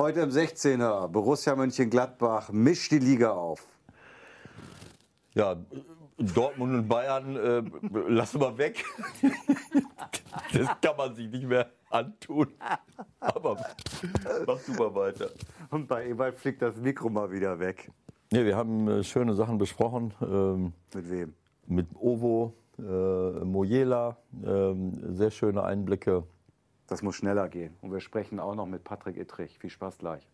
Heute im 16er, Borussia Mönchengladbach mischt die Liga auf. Ja, Dortmund und Bayern äh, lassen wir weg. das kann man sich nicht mehr antun. Aber mach du mal weiter. Und bei Ewald fliegt das Mikro mal wieder weg. Ja, wir haben äh, schöne Sachen besprochen. Ähm, Mit wem? mit Ovo, äh, Mojela, ähm, sehr schöne Einblicke. Das muss schneller gehen. Und wir sprechen auch noch mit Patrick Ittrich. Viel Spaß gleich.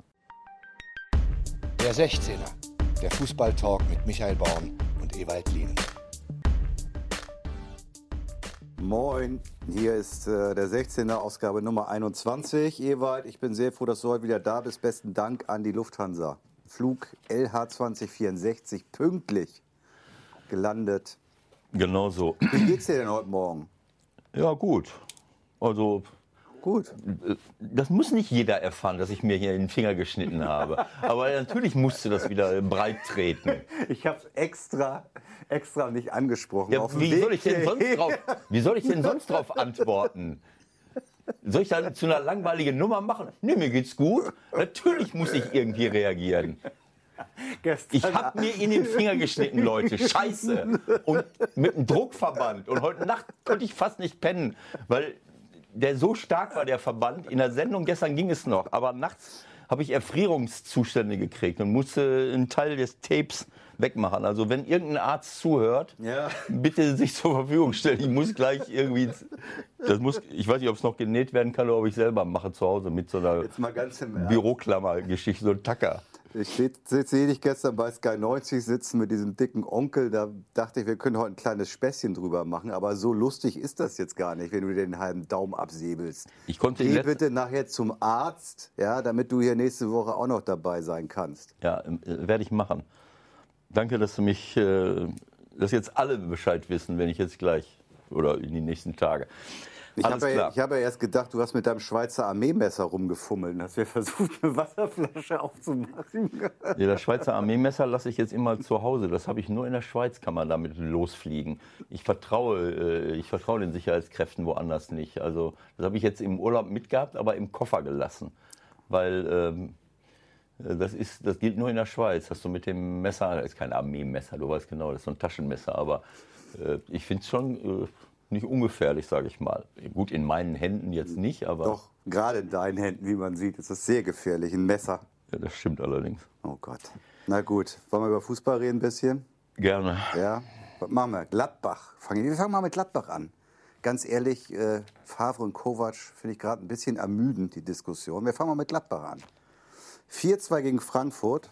Der 16er, der Fußballtalk mit Michael Baum und Ewald Lien. Moin, hier ist äh, der 16er Ausgabe Nummer 21. Ewald, ich bin sehr froh, dass du heute wieder da bist. Besten Dank an die Lufthansa. Flug LH 2064 pünktlich gelandet. Genau so. Wie geht's dir denn heute Morgen? Ja, gut. Also, Gut. das muss nicht jeder erfahren, dass ich mir hier den Finger geschnitten habe. Aber natürlich musste das wieder breit treten. Ich habe extra, extra nicht angesprochen. Ja, wie, soll ich denn sonst drauf, wie soll ich denn sonst drauf antworten? Soll ich dann zu einer langweiligen Nummer machen? Nee, mir geht's gut. Natürlich muss ich irgendwie reagieren. Gestern Ich habe mir in den Finger geschnitten, Leute. Scheiße. Und mit einem Druckverband. Und heute Nacht konnte ich fast nicht pennen, weil der so stark war, der Verband. In der Sendung gestern ging es noch. Aber nachts habe ich Erfrierungszustände gekriegt und musste einen Teil des Tapes wegmachen. Also wenn irgendein Arzt zuhört, Ja. bitte sich zur Verfügung stellen. Ich muss gleich irgendwie, das muss, ich weiß nicht, ob es noch genäht werden kann oder ob ich selber mache zu Hause mit so einer. Büroklammer-Geschichte, so ein Tacker. Ich sehe seh dich gestern bei Sky 90 sitzen mit diesem dicken Onkel. Da dachte ich, wir können heute ein kleines Späßchen drüber machen. Aber so lustig ist das jetzt gar nicht, wenn du dir den halben Daumen absäbelst. Ich konnte Geh bitte nachher zum Arzt, ja, damit du hier nächste Woche auch noch dabei sein kannst. Ja, äh, werde ich machen. Danke, dass du mich, äh, dass jetzt alle Bescheid wissen, wenn ich jetzt gleich oder in die nächsten Tage. Ich habe ja, hab ja erst gedacht, du hast mit deinem Schweizer Armeemesser rumgefummelt und hast versucht, eine Wasserflasche aufzumachen. Ja, das Schweizer Armeemesser lasse ich jetzt immer zu Hause. Das habe ich nur in der Schweiz, kann man damit losfliegen. Ich vertraue, äh, ich vertraue den Sicherheitskräften woanders nicht. Also das habe ich jetzt im Urlaub mitgehabt, aber im Koffer gelassen. Weil ähm, äh, das, ist, das gilt nur in der Schweiz, dass du mit dem Messer, das ist kein Armeemesser, du weißt genau, das ist so ein Taschenmesser, aber äh, ich finde es schon nicht ungefährlich, sage ich mal. Gut, in meinen Händen jetzt nicht, aber Doch, gerade in deinen Händen, wie man sieht, ist das sehr gefährlich. Ein Messer. ja, das stimmt allerdings. Oh Gott. Na gut, wollen wir über Fußball reden ein bisschen? Gerne. Ja, was machen wir? Gladbach. Wir fangen mal mit Gladbach an. Ganz ehrlich, äh, Favre und Kovac finde ich gerade ein bisschen ermüdend, die Diskussion. Wir fangen mal mit Gladbach an. 4-2 gegen Frankfurt.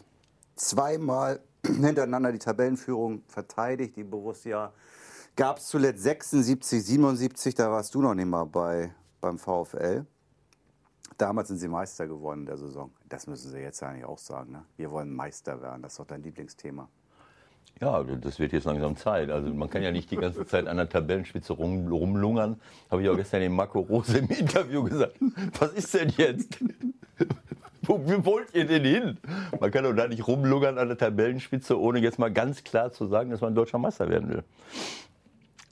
Zweimal hintereinander die Tabellenführung verteidigt, die Borussia. Gab es zuletzt 76, 77, da warst du noch nicht mal bei, beim VfL. Damals sind sie Meister geworden in der Saison. Das müssen sie jetzt eigentlich auch sagen. Ne? Wir wollen Meister werden, das ist doch dein Lieblingsthema. Ja, das wird jetzt langsam Zeit. Also man kann ja nicht die ganze Zeit an der Tabellenspitze rum, rumlungern. Habe ich auch gestern dem Marco Rose im Interview gesagt. Was ist denn jetzt? Wo, wo wollt ihr denn hin? Man kann doch da nicht rumlungern an der Tabellenspitze, ohne jetzt mal ganz klar zu sagen, dass man deutscher Meister werden will.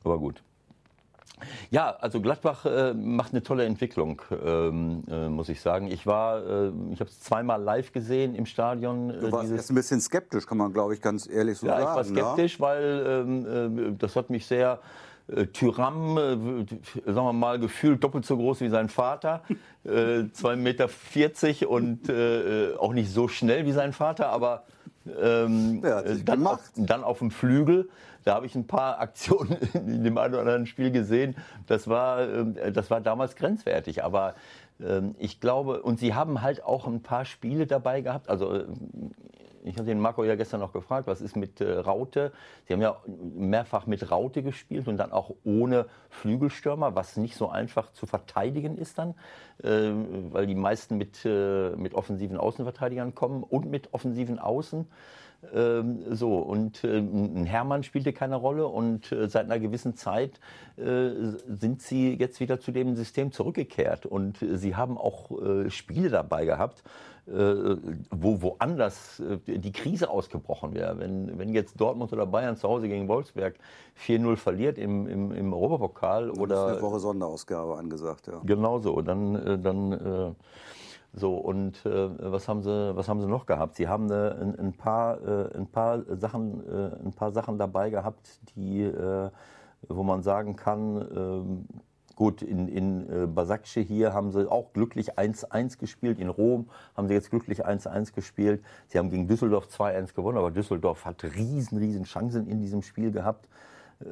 Aber gut. Ja, also Gladbach äh, macht eine tolle Entwicklung, ähm, äh, muss ich sagen. Ich war, äh, ich habe es zweimal live gesehen im Stadion. äh, Du warst jetzt ein bisschen skeptisch, kann man, glaube ich, ganz ehrlich so ja, sagen. ich war ne? skeptisch, weil ähm, äh, das hat mich sehr äh, Tyram, sagen wir mal, gefühlt doppelt so groß wie sein Vater, äh, 2,40 Meter und äh, auch nicht so schnell wie sein Vater, aber ähm, Ja, dann, auf, dann auf dem Flügel. Da habe ich ein paar Aktionen in dem einen oder anderen Spiel gesehen. Das war, ähm, das war damals grenzwertig. Aber ähm, ich glaube, und sie haben halt auch ein paar Spiele dabei gehabt. Also äh, ich hatte den Marco ja gestern noch gefragt, was ist mit äh, Raute? Sie haben ja mehrfach mit Raute gespielt und dann auch ohne Flügelstürmer, was nicht so einfach zu verteidigen ist dann, weil die meisten mit, äh, mit offensiven Außenverteidigern kommen und mit offensiven Außen. Ähm, so, und äh, ein Hermann spielte keine Rolle und äh, seit einer gewissen Zeit äh, sind sie jetzt wieder zu dem System zurückgekehrt. Und äh, sie haben auch äh, Spiele dabei gehabt, äh, wo woanders äh, die Krise ausgebrochen wäre. Wenn, wenn jetzt Dortmund oder Bayern zu Hause gegen Wolfsberg 4-0 verliert im, im, im Europapokal Ist oder eine Woche Sonderausgabe angesagt, ja. Genauso, dann, äh, dann äh, So, und äh, was, haben sie, was haben sie noch gehabt? Sie haben eine, ein, ein, paar, äh, ein, paar Sachen, äh, ein paar Sachen dabei gehabt, die, äh, wo man sagen kann, ähm, gut, in, in äh, Basakce hier haben sie auch glücklich 1-1 gespielt. In Rom haben sie jetzt glücklich 1-1 gespielt. Sie haben gegen Düsseldorf 2-1 gewonnen, aber Düsseldorf hat riesen, riesen Chancen in diesem Spiel gehabt.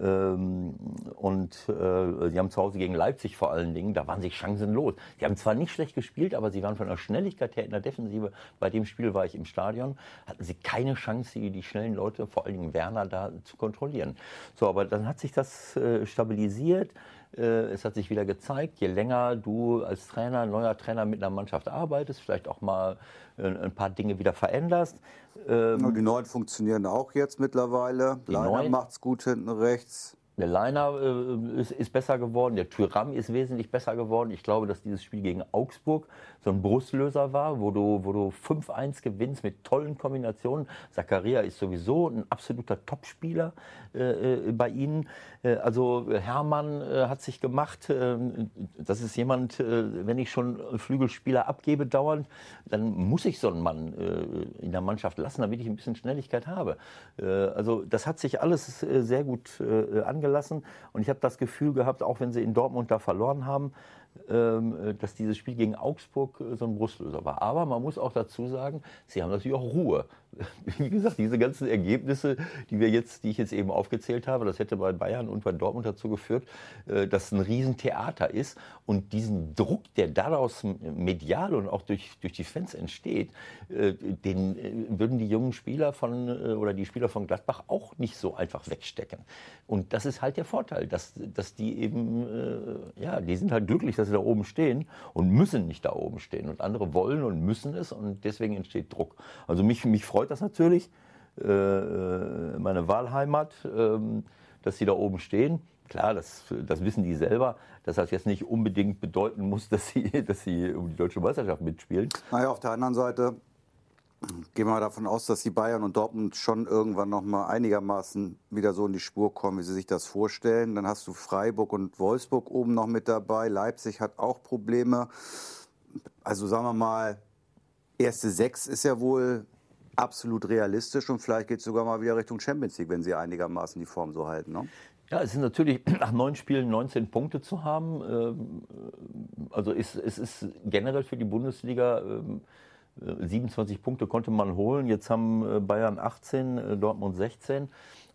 Ähm, und äh, sie haben zu Hause gegen Leipzig vor allen Dingen, da waren sie chancenlos. Sie haben zwar nicht schlecht gespielt, aber sie waren von der Schnelligkeit her in der Defensive. Bei dem Spiel war ich im Stadion, hatten sie keine Chance, die, die schnellen Leute, vor allen Dingen Werner, da zu kontrollieren. So, aber dann hat sich das äh, stabilisiert. Äh, es hat sich wieder gezeigt, je länger du als Trainer, neuer Trainer mit einer Mannschaft arbeitest, vielleicht auch mal äh, ein paar Dinge wieder veränderst. Ähm, die neuen funktionieren auch jetzt mittlerweile. Leiner macht es gut hinten rechts. Der Leiner äh, ist, ist, besser geworden, der Tyram ist wesentlich besser geworden. Ich glaube, dass dieses Spiel gegen Augsburg so ein Brustlöser war, wo du, wo du 5-1 gewinnst mit tollen Kombinationen. Zakaria ist sowieso ein absoluter Topspieler äh, äh bei ihnen. Äh, also Hermann äh, hat sich gemacht. Äh, das ist jemand, wenn ich schon Flügelspieler abgebe dauernd, dann muss ich so einen Mann in der Mannschaft lassen, damit ich ein bisschen Schnelligkeit habe. also das hat sich alles sehr gut angelassen. Und ich habe das Gefühl gehabt, auch wenn sie in Dortmund da verloren haben, ähm, äh, dass dieses Spiel gegen Augsburg äh, so ein Brustlöser war. Aber man muss auch dazu sagen, sie haben natürlich auch Ruhe. Wie gesagt, diese ganzen Ergebnisse, die wir jetzt, die ich jetzt eben aufgezählt habe, das hätte bei Bayern und bei Dortmund dazu geführt, äh, dass es ein Riesentheater ist. Und diesen Druck, der daraus medial und auch durch, durch die Fans entsteht, den würden die jungen Spieler von oder die Spieler von Gladbach auch nicht so einfach wegstecken. Und das ist halt der Vorteil, dass, dass die eben, ja, die sind halt glücklich, dass sie da oben stehen und müssen nicht da oben stehen. Und andere wollen und müssen es und deswegen entsteht Druck. Also mich, mich freut das natürlich, äh, äh meine Wahlheimat, äh, dass sie da oben stehen. Klar, das, das wissen die selber, dass das jetzt nicht unbedingt bedeuten muss, dass sie, dass sie um die deutsche Meisterschaft mitspielen. Naja, auf der anderen Seite gehen wir davon aus, dass die Bayern und Dortmund schon irgendwann noch mal einigermaßen wieder so in die Spur kommen, wie sie sich das vorstellen. Dann hast du Freiburg und Wolfsburg oben noch mit dabei. Leipzig hat auch Probleme. Also sagen wir mal, erste sechs ist ja wohl absolut realistisch und vielleicht geht es sogar mal wieder Richtung Champions League, wenn sie einigermaßen die Form so halten. Ne? Ja, es ist natürlich nach neun Spielen 19 Punkte zu haben. Ähm, also es ist generell für die Bundesliga ähm, 27 Punkte konnte man holen. Jetzt haben äh, Bayern 18, äh, Dortmund 16.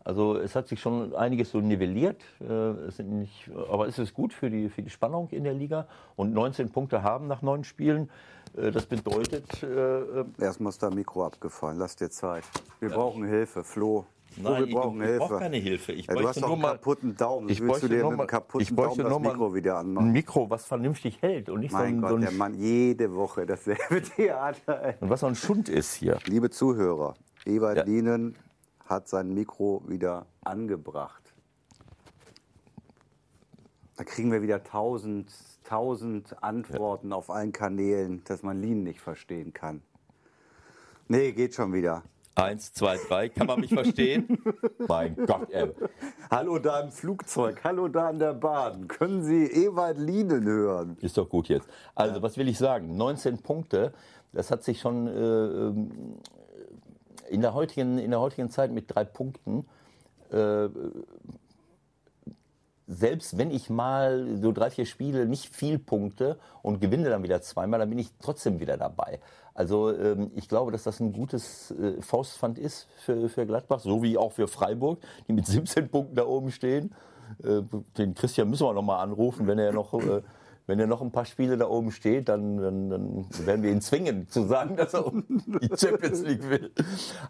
Also es hat sich schon einiges so nivelliert. Äh, nicht, aber es ist gut für die, für die Spannung in der Liga. Und 19 Punkte haben nach neun Spielen. Das bedeutet. Äh, Erstmal ist da Mikro abgefallen. Lass dir Zeit. Wir ja. brauchen Hilfe. Flo. Nein, wir brauchen ich, ich brauche keine Hilfe. Ich ja, du hast doch einen kaputten Daumen. Ich willst du dir mit einem kaputten Daumen das Mikro wieder anmachen? Ein Mikro, was vernünftig hält und nicht mein so ein... Gott, so ein der Mann jede Woche dasselbe Theater. Ey. Und was so ein Schund ist hier. Liebe Zuhörer, Ewald ja. Lienen hat sein Mikro wieder angebracht. Da kriegen wir wieder tausend, tausend Antworten ja. auf allen Kanälen, dass man Lien nicht verstehen kann. Nee, geht schon wieder. Eins, zwei, drei. Kann man mich verstehen? mein Gott, ey. Hallo da im Flugzeug, hallo da in der Bahn. Können Sie Ewald Lienen hören? Ist doch gut jetzt. Also, ja. was will ich sagen? 19 Punkte, das hat sich schon äh, ähm, in, der heutigen, in der heutigen Zeit mit drei Punkten äh, selbst wenn ich mal so drei, vier Spiele nicht viel punkte und gewinne dann wieder zweimal, dann bin ich trotzdem wieder dabei. Also ähm, ich glaube, dass das ein gutes äh, Faustpfand ist für, für Gladbach, so wie auch für Freiburg, die mit 17 Punkten da oben stehen. Äh, den Christian müssen wir noch mal anrufen, wenn er noch... Äh, wenn er noch ein paar Spiele da oben steht, dann, dann, dann werden wir ihn zwingen zu sagen, dass er die Champions League will.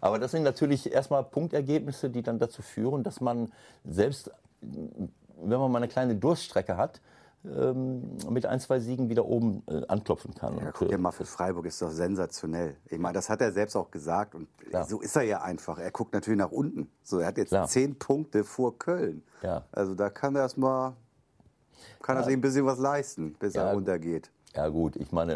Aber das sind natürlich erstmal Punktergebnisse, die dann dazu führen, dass man selbst wenn man mal eine kleine Durststrecke hat, ähm, mit ein, zwei Siegen wieder oben äh, anklopfen kann. Ja, guck dir mal, für Freiburg ist doch sensationell. Ich meine, das hat er selbst auch gesagt und ja. so ist er ja einfach. Er guckt natürlich nach unten. So, er hat jetzt Klar. zehn Punkte vor Köln. Ja. Also da kann er erstmal, kann er sich ein bisschen was leisten, bis er runtergeht. Ja gut, ich meine,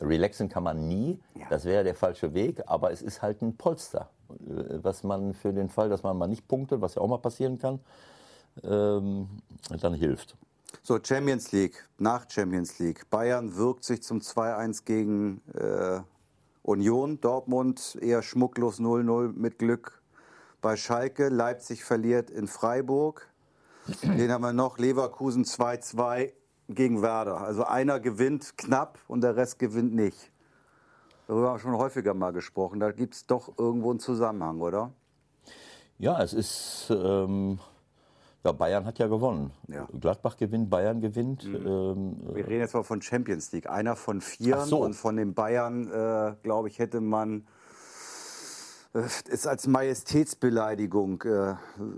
äh, relaxen kann man nie, das wäre der falsche Weg, aber es ist halt ein Polster, äh, was man für den Fall, dass man mal nicht punktet, was ja auch mal passieren kann, ähm, dann hilft. So, Champions League, nach Champions League. Bayern wirkt sich zum 2-1 gegen äh, Union. Dortmund eher schmucklos 0-0 mit Glück bei Schalke. Leipzig verliert in Freiburg. Den haben wir noch. Leverkusen 2-2 gegen Werder. Also einer gewinnt knapp und der Rest gewinnt nicht. Darüber haben wir schon häufiger mal gesprochen. Da gibt es doch irgendwo einen Zusammenhang, oder? Ja, es ist. Ähm, ja, Bayern hat ja gewonnen. Ja. Gladbach gewinnt, Bayern gewinnt. Ähm, Wir reden jetzt mal von Champions League. Einer von vier so. und von den Bayern, äh, glaube ich, hätte man äh, es als Majestätsbeleidigung äh,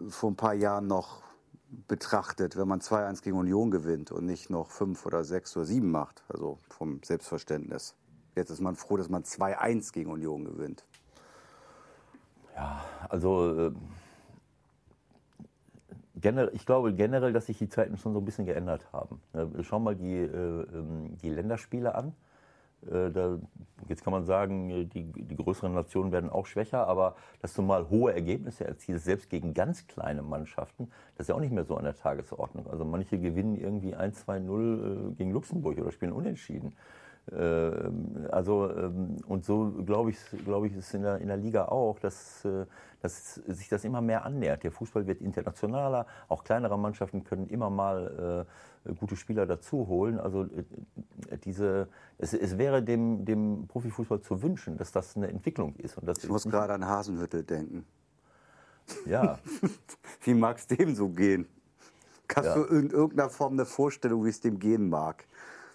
vor ein paar Jahren noch betrachtet, wenn man 2-1 gegen Union gewinnt und nicht noch 5 oder 6 oder 7 macht. Also vom Selbstverständnis. Jetzt ist man froh, dass man 2-1 gegen Union gewinnt. ja, also. Äh, generell, ich glaube generell, dass sich die Zeiten schon so ein bisschen geändert haben. Ja, Schau mal die, äh, ähm, die Länderspiele an. Äh, Da, jetzt kann man sagen, äh, die, die größeren Nationen werden auch schwächer, aber dass du mal hohe Ergebnisse erzielst, selbst gegen ganz kleine Mannschaften, das ist ja auch nicht mehr so an der Tagesordnung. Also manche gewinnen irgendwie 1-2-0 äh, gegen Luxemburg oder spielen unentschieden. Ähm, Also, ähm, und so glaube ich, glaube ich, ist es in der, in der Liga auch, dass, äh, dass sich das immer mehr annähert. Der Fußball wird internationaler, auch kleinere Mannschaften können immer mal äh, gute Spieler dazu holen. Also, äh, diese, es, es wäre dem, dem Profifußball zu wünschen, dass das eine Entwicklung ist. Und das Ich muss gerade an Hasenhüttel denken. Ja, Wie mag es dem so gehen? Hast Ja. du in irgendeiner Form eine Vorstellung, wie es dem gehen mag?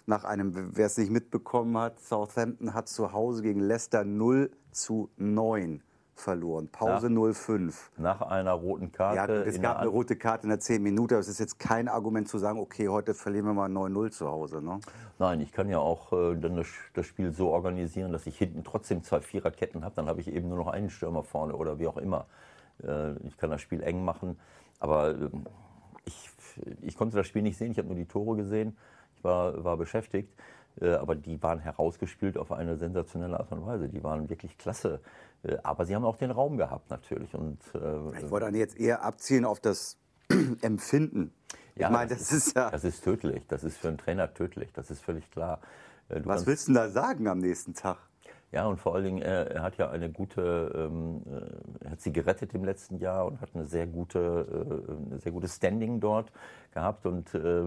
Nach einem, wer es nicht mitbekommen hat, Southampton hat zu Hause gegen Leicester 0 zu 9 verloren. Pause Ja. 0-5. nach einer roten Ja, Karte. gut, es gab eine rote Karte in der 10 Minute, aber es ist jetzt kein Argument zu sagen, okay, heute verlieren wir mal 9-0 zu Hause. Ne? Nein, ich kann ja auch äh, dann das, das Spiel so organisieren, dass ich hinten trotzdem zwei Viererketten habe. Dann habe ich eben nur noch einen Stürmer vorne oder wie auch immer. Äh, ich kann das Spiel eng machen. Aber ähm, ich, ich konnte das Spiel nicht sehen. Ich habe nur die Tore gesehen. Ich war, war beschäftigt. Äh, aber die waren herausgespielt auf eine sensationelle Art und Weise. Die waren wirklich klasse. Äh, aber sie haben auch den Raum gehabt natürlich. Und, äh, Ich wollte dann jetzt eher abzielen auf das Empfinden. Ich ja, meine, das ist ja. Das ist tödlich. Das ist für einen Trainer tödlich. Das ist völlig klar. Äh, du Was willst du denn da sagen am nächsten Tag? Ja, und vor allen Dingen, er, er hat ja eine gute, ähm, äh, er hat sie gerettet im letzten Jahr und hat eine sehr gute, äh, eine sehr gutes Standing dort gehabt. Und äh,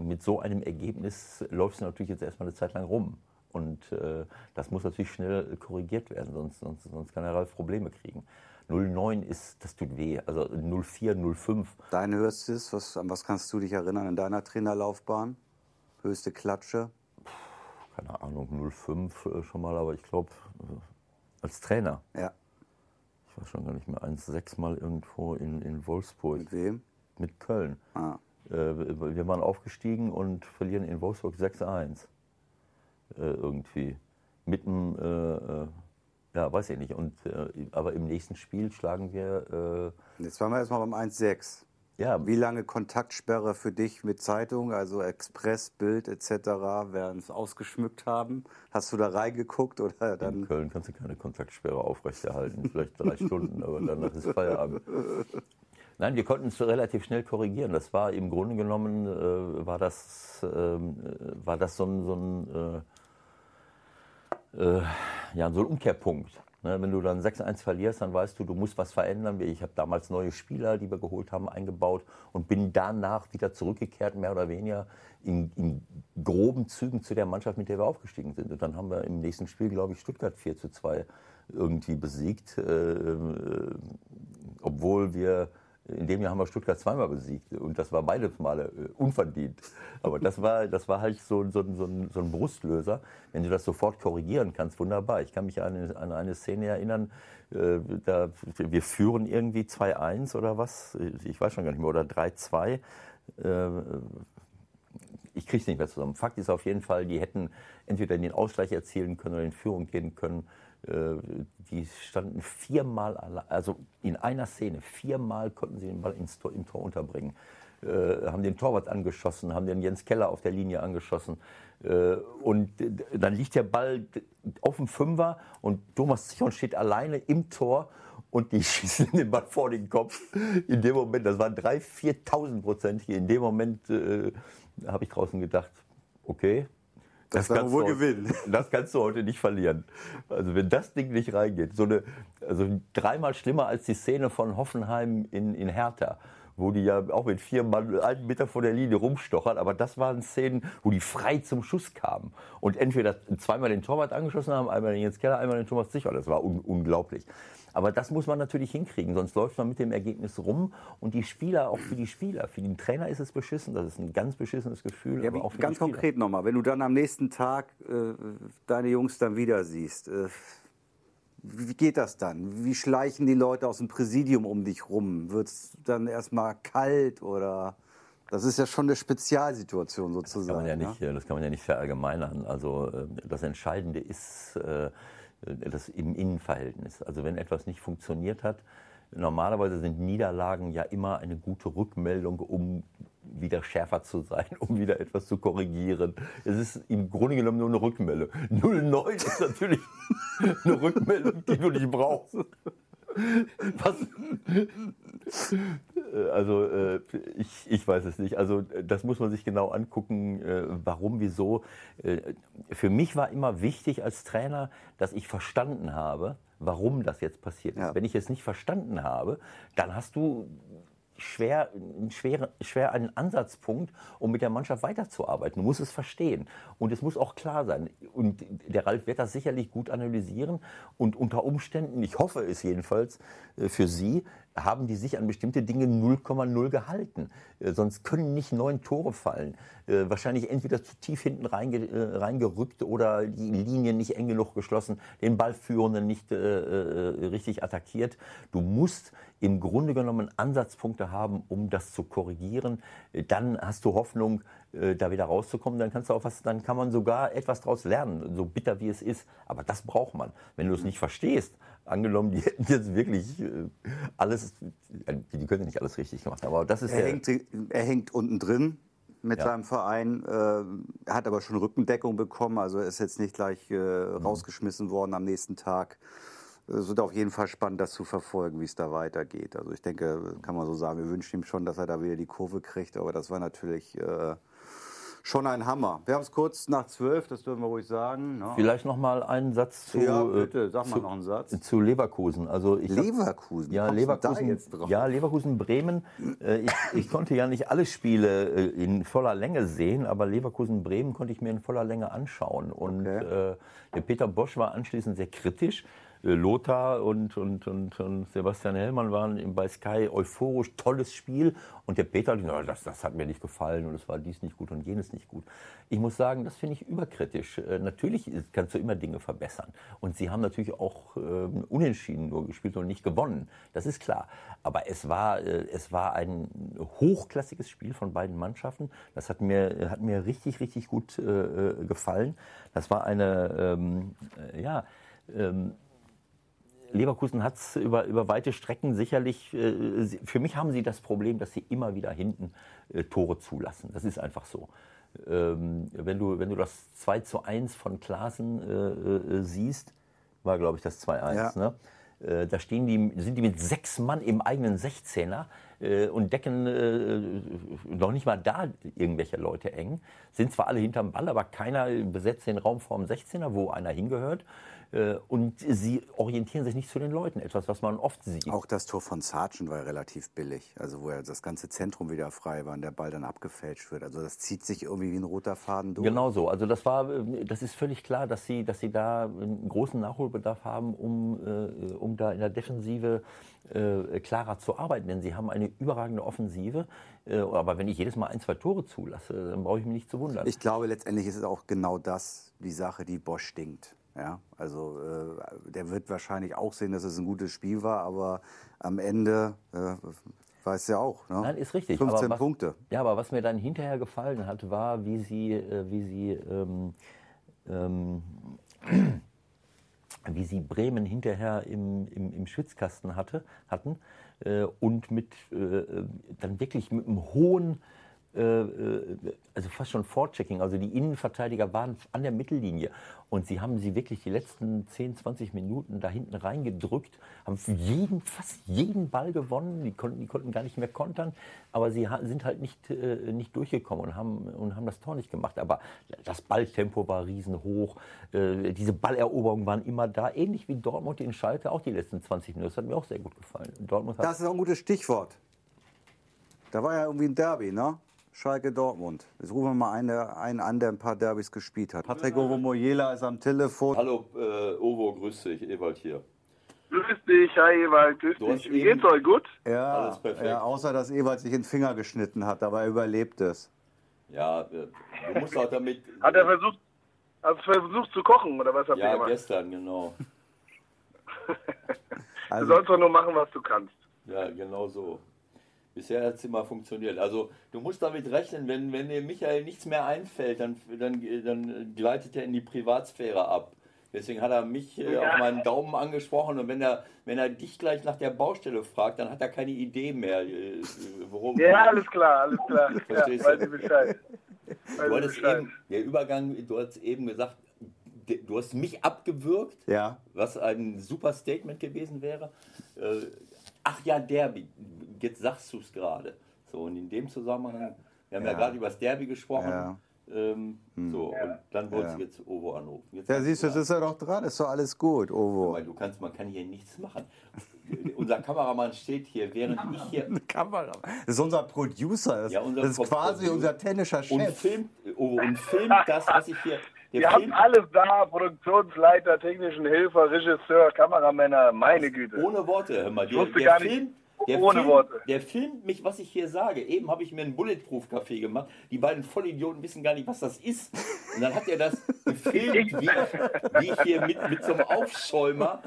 mit so einem Ergebnis läuft es natürlich jetzt erstmal eine Zeit lang rum. Und äh, das muss natürlich schnell korrigiert werden, sonst, sonst, sonst kann er Ralf Probleme kriegen. 09 ist, das tut weh. Also 04, 05. Dein höchstes, was, an was kannst du dich erinnern in deiner Trainerlaufbahn? Höchste Klatsche? Keine Ahnung, 05 äh, schon mal, aber ich glaube, als Trainer, Ja. ich weiß schon gar nicht mehr, 1,6 mal irgendwo in, in Wolfsburg Mit wem? mit Köln. Ah. Äh, wir waren aufgestiegen und verlieren in Wolfsburg 6-1. Äh, irgendwie. Mit dem, äh, äh, ja, weiß ich nicht. Und, äh, aber im nächsten Spiel schlagen wir, Jetzt waren wir erstmal beim 1-6. Ja, Wie lange Kontaktsperre für dich mit Zeitung, also Express, Bild etc., werden es ausgeschmückt haben? Hast du da reingeguckt oder in dann? Köln kannst du keine Kontaktsperre aufrechterhalten. Vielleicht drei Stunden, aber danach ist Feierabend. Nein, wir konnten es relativ schnell korrigieren. Das war im Grunde genommen, äh, war, das, ähm, äh, war das so ein, so ein äh, äh, ja, so ein Umkehrpunkt. Ne, wenn du dann 6-1 verlierst, dann weißt du, du musst was verändern. Ich habe damals neue Spieler, die wir geholt haben, eingebaut und bin danach wieder zurückgekehrt, mehr oder weniger in, in groben Zügen zu der Mannschaft, mit der wir aufgestiegen sind. Und dann haben wir im nächsten Spiel, glaube ich, Stuttgart 4 zu 2 irgendwie besiegt, äh, äh, obwohl wir in dem Jahr haben wir Stuttgart zweimal besiegt und das war beides Male äh, unverdient. Aber das war, das war halt so, so, so, ein, so ein Brustlöser. Wenn du das sofort korrigieren kannst, wunderbar. Ich kann mich an eine, an eine Szene erinnern, äh, da, wir führen irgendwie 2-1 oder was, ich weiß schon gar nicht mehr, oder 3-2. Äh, ich kriege es nicht mehr zusammen. Fakt ist auf jeden Fall, die hätten entweder den Ausgleich erzielen können oder in Führung gehen können. Äh, Die standen viermal, also in einer Szene, viermal konnten sie den Ball ins Tor, im Tor unterbringen. Äh, haben den Torwart angeschossen, haben den Jens Keller auf der Linie angeschossen. Äh, und dann liegt der Ball auf dem Fünfer und Thomas Zichon steht alleine im Tor. und die schießen den Ball vor den Kopf. In dem Moment, das waren 3.000, 4.000 Prozent. In dem Moment äh, habe ich draußen gedacht, okay, das, das kannst wohl gewinnen. Das kannst du heute nicht verlieren. Also wenn das Ding nicht reingeht, so eine, also dreimal schlimmer als die Szene von Hoffenheim in, in Hertha, wo die ja auch mit vier Mann einen Meter vor der Linie rumstochern. Aber das waren Szenen, wo die frei zum Schuss kamen und entweder zweimal den Torwart angeschossen haben, einmal den Jens Keller, einmal den Thomas Zichor. Das war un unglaublich. Aber das muss man natürlich hinkriegen, sonst läuft man mit dem Ergebnis rum. Und die Spieler, auch für die Spieler, für den Trainer ist es beschissen, das ist ein ganz beschissenes Gefühl. Ja, aber ganz konkret nochmal, wenn du dann am nächsten Tag äh, deine Jungs dann wieder siehst, äh, wie geht das dann? Wie schleichen die Leute aus dem Präsidium um dich rum? Wird es dann erstmal kalt oder? Das ist ja schon eine Spezialsituation sozusagen. Das kann man ja nicht, ja? Das kann man ja nicht verallgemeinern. Also äh, das Entscheidende ist, äh, das im Innenverhältnis. Also wenn etwas nicht funktioniert hat, normalerweise sind Niederlagen ja immer eine gute Rückmeldung, um wieder schärfer zu sein, um wieder etwas zu korrigieren. Es ist im Grunde genommen nur eine Rückmeldung. 09 ist natürlich eine Rückmeldung, die du nicht brauchst. Was? Also äh, ich, ich weiß es nicht. Also das muss man sich genau angucken, äh, warum, wieso. Äh, für mich war immer wichtig als Trainer, dass ich verstanden habe, warum das jetzt passiert ist. Ja. Wenn ich es nicht verstanden habe, dann hast du schwer, schwer, schwer einen Ansatzpunkt, um mit der Mannschaft weiterzuarbeiten. Du musst es verstehen. Und es muss auch klar sein. Und der Ralf wird das sicherlich gut analysieren. Und unter Umständen, ich hoffe es jedenfalls äh, für Sie, haben die sich an bestimmte Dinge 0,0 gehalten. Äh, sonst können nicht neun Tore fallen. Äh, wahrscheinlich entweder zu tief hinten reinge, reingerückt oder die Linie nicht eng genug geschlossen, den Ballführenden nicht äh, richtig attackiert. Du musst im Grunde genommen Ansatzpunkte haben, um das zu korrigieren. Dann hast du Hoffnung, äh, da wieder rauszukommen. Dann kannst du auch was, dann kann man sogar etwas daraus lernen, so bitter wie es ist. Aber das braucht man. Wenn du es nicht verstehst, angenommen, die hätten jetzt wirklich äh, alles, äh, die können nicht alles richtig gemacht, aber das ist er, hängt, er hängt unten drin mit ja. seinem Verein, äh, hat aber schon Rückendeckung bekommen, also ist jetzt nicht gleich äh, mhm. rausgeschmissen worden am nächsten Tag. Es wird auf jeden Fall spannend, das zu verfolgen, wie es da weitergeht. Also ich denke, kann man so sagen, wir wünschen ihm schon, dass er da wieder die Kurve kriegt, aber das war natürlich äh, schon ein Hammer. Wir haben es kurz nach zwölf, das dürfen wir ruhig sagen. Ne? Vielleicht noch mal einen Satz zu. Ja, bitte, sag mal zu, noch einen Satz. Zu Leverkusen. Also ich Leverkusen? Ja, Leverkusen. Ja, Leverkusen, Bremen. Äh, ich, ich, konnte ja nicht alle Spiele äh, in voller Länge sehen, aber Leverkusen, Bremen konnte ich mir in voller Länge anschauen. Und okay. äh, der Peter Bosch war anschließend sehr kritisch äh, Lothar und, und, und, und, Sebastian Hellmann waren bei Sky euphorisch, tolles Spiel. Und der Peter, das, das hat mir nicht gefallen und es war dies nicht gut und jenes nicht gut. Ich muss sagen, das finde ich überkritisch. Äh, natürlich kannst du immer Dinge verbessern. Und sie haben natürlich auch äh, unentschieden nur gespielt und nicht gewonnen. Das ist klar. Aber es war, äh, es war ein hochklassiges Spiel von beiden Mannschaften. Das hat mir, hat mir richtig, richtig gut äh, gefallen. Das war eine, ähm, ja, ähm, Leverkusen hat es über, über weite Strecken sicherlich, äh, für mich haben sie das Problem, dass sie immer wieder hinten äh, Tore zulassen. Das ist einfach so. Ähm, wenn, du, wenn du das 2 zu 1 von Klaassen äh, äh, siehst, war glaube ich das 2-1, ja. ne? Äh, da stehen die, sind die mit sechs Mann im eigenen 16er äh, und decken äh, noch nicht mal da irgendwelche Leute eng. Sind zwar alle hinterm Ball, aber keiner besetzt den Raum vorm 16er, wo einer hingehört. Äh, und sie orientieren sich nicht zu den Leuten, etwas, was man oft sieht. Auch das Tor von Sargent war relativ billig, also wo ja das ganze Zentrum wieder frei war und der Ball dann abgefälscht wird. Also das zieht sich irgendwie wie ein roter Faden durch. Genau so. Also das war, das ist völlig klar, dass sie, dass sie da einen großen Nachholbedarf haben, um, äh, um da in der Defensive äh, klarer zu arbeiten, denn sie haben eine überragende Offensive. Äh, aber wenn ich jedes Mal ein, zwei Tore zulasse, dann brauche ich mich nicht zu wundern. Ich glaube, letztendlich ist es auch genau das, die Sache, die Bosch stinkt. Ja, also äh, der wird wahrscheinlich auch sehen, dass es ein gutes Spiel war, aber am Ende äh, weiß ja auch. Ne? Nein, ist richtig. 15 was, Punkte. Ja, aber was mir dann hinterher gefallen hat, war, wie sie, äh, wie sie, ähm, ähm, wie sie Bremen hinterher im, im, im Schwitzkasten hatte, hatten äh, und mit äh, dann wirklich mit einem hohen äh, äh, also fast schon Vorchecking. Also die Innenverteidiger waren an der Mittellinie. Und sie haben sie wirklich die letzten 10, 20 Minuten da hinten reingedrückt, haben jeden, fast jeden Ball gewonnen. Die konnten, die konnten gar nicht mehr kontern. Aber sie sind halt nicht, äh, nicht durchgekommen und haben, und haben das Tor nicht gemacht. Aber das Balltempo war riesenhoch. Äh, diese Balleroberungen waren immer da. Ähnlich wie Dortmund in Schalke auch die letzten 20 Minuten. Das hat mir auch sehr gut gefallen. Dortmund das ist auch ein gutes Stichwort. Da war ja irgendwie ein Derby, ne? Schalke Dortmund. Jetzt rufen wir mal einen, einen an, der ein paar Derbys gespielt hat. Patrick Ovo Mojela ist am Telefon. Hallo, äh, Ovo, grüß dich, Ewald hier. Grüß dich, hi Ewald, grüß dich. Wie geht's euch gut? Ja, Alles perfekt. Ja, außer dass Ewald sich in den Finger geschnitten hat, aber er überlebt es. Ja, äh, du musst auch damit. hat er versucht, hast versucht zu kochen oder was habt ja, ihr gemacht? Ja, gestern, genau. also, du sollst doch nur machen, was du kannst. Ja, genau so. Bisher hat es immer funktioniert. Also du musst damit rechnen, wenn, wenn dir Michael nichts mehr einfällt, dann, dann, dann gleitet er in die Privatsphäre ab. Deswegen hat er mich äh, ja. auf meinen Daumen angesprochen und wenn er, wenn er dich gleich nach der Baustelle fragt, dann hat er keine Idee mehr, äh, worum. Ja, alles klar, alles klar. Verstehst ja, du? Bescheid. Du hattest eben, der Übergang, du hast eben gesagt, du hast mich abgewürgt, ja. was ein super Statement gewesen wäre. Äh, ach ja, Derby, jetzt sagst du es gerade. So, und in dem Zusammenhang, wir haben ja, ja gerade über das Derby gesprochen. Ja. Ähm, hm. So, und dann wollte ja. jetzt Ovo anrufen. Jetzt ja, siehst du, das ist ja doch dran, ist doch alles gut, Ovo. Weil du kannst, man kann hier nichts machen. unser Kameramann steht hier, während ich hier. Kameramann. Das ist unser Producer. Das, ja, unser das ist quasi unser tennischer Chef. Und filmt, Ovo, und filmt das, was ich hier. Wir haben alles da, Produktionsleiter, technischen Hilfe, Regisseur, Kameramänner, meine Güte. Ohne Worte, hör mal. Der, ich wusste gar nicht, filmt, der Ohne Film, Worte. Der filmt mich, was ich hier sage. Eben habe ich mir einen Bulletproof-Kaffee gemacht. Die beiden Vollidioten wissen gar nicht, was das ist. Und dann hat er das gefilmt, wie ich, wie ich hier mit, mit so einem Aufschäumer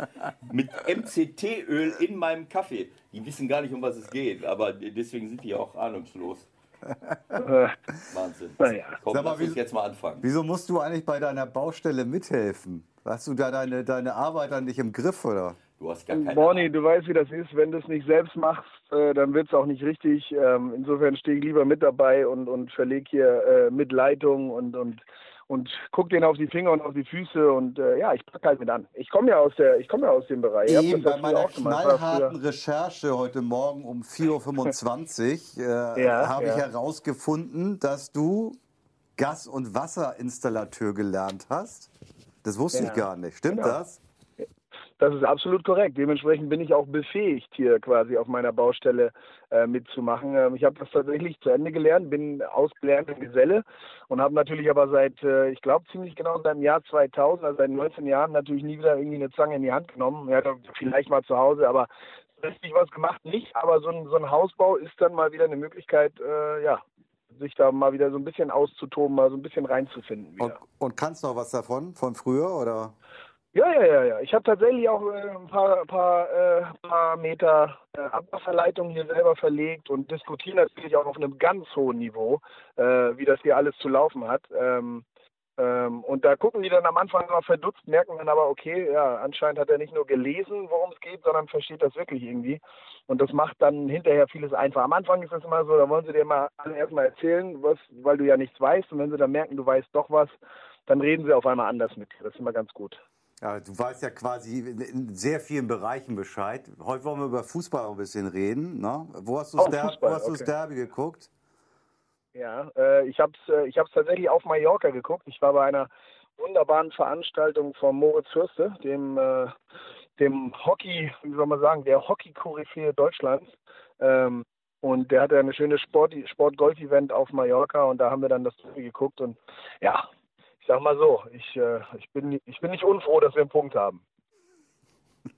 mit MCT-Öl in meinem Kaffee. Die wissen gar nicht, um was es geht. Aber deswegen sind die auch ahnungslos. Wahnsinn. Naja. Komm, Sag mal, lass uns jetzt mal anfangen. Wieso musst du eigentlich bei deiner Baustelle mithelfen? Hast du da deine, deine Arbeiter nicht im Griff, oder? Du hast gar keine Bonnie, du weißt, wie das ist. Wenn du es nicht selbst machst, äh, dann wird es auch nicht richtig. Ähm, insofern stehe ich lieber mit dabei und, und verlege hier äh, mit Leitung und, und, und guck denen auf die Finger und auf die Füße und äh, ja, ich packe halt mit an. Ich komme ja aus der, ich komme ja aus dem Bereich. Eben bei meiner knallharten Recherche heute Morgen um 4.25 Uhr äh, ja, habe ja. ich herausgefunden, dass du Gas- und Wasserinstallateur gelernt hast. Das wusste ja. ich gar nicht. Stimmt genau. das? Das ist absolut korrekt. Dementsprechend bin ich auch befähigt, hier quasi auf meiner Baustelle äh, mitzumachen. Ähm, ich habe das tatsächlich zu Ende gelernt, bin ausgelernter Geselle und habe natürlich aber seit, äh, ich glaube ziemlich genau seit dem Jahr 2000, also seit 19 Jahren, natürlich nie wieder irgendwie eine Zange in die Hand genommen. Ja, vielleicht mal zu Hause, aber richtig was gemacht nicht. Aber so ein, so ein Hausbau ist dann mal wieder eine Möglichkeit, äh, ja, sich da mal wieder so ein bisschen auszutoben, mal so ein bisschen reinzufinden. Und, und, kannst noch was davon, von früher, oder? Ja, ja, ja, ja. Ich habe tatsächlich auch äh, ein paar, paar, äh, paar Meter äh, Abwasserleitung hier selber verlegt und diskutiere natürlich auch auf einem ganz hohen Niveau, äh, wie das hier alles zu laufen hat. Ähm, ähm, und da gucken die dann am Anfang immer verdutzt, merken dann aber, okay, ja, anscheinend hat er nicht nur gelesen, worum es geht, sondern versteht das wirklich irgendwie. Und das macht dann hinterher vieles einfach. Am Anfang ist es immer so, da wollen sie dir mal erstmal erzählen, was, weil du ja nichts weißt. Und wenn sie dann merken, du weißt doch was, dann reden sie auf einmal anders mit dir. Das ist immer ganz gut. Ja, du weißt ja quasi in sehr vielen Bereichen Bescheid. Heute wollen wir über Fußball ein bisschen reden. Ne? Wo hast du das Derby, okay. Derby geguckt? Ja, äh, ich habe es äh, ich tatsächlich auf Mallorca geguckt. Ich war bei einer wunderbaren Veranstaltung von Moritz Fürste, dem, äh, dem Hockey, wie soll man sagen, der Hockey-Koryphäe Deutschlands. Ähm, und der hatte eine schöne Sport-Golf-Event auf Mallorca und da haben wir dann das Derby geguckt und ja, sag mal so, ich, äh, ich, bin, ich bin nicht unfroh, dass wir einen Punkt haben.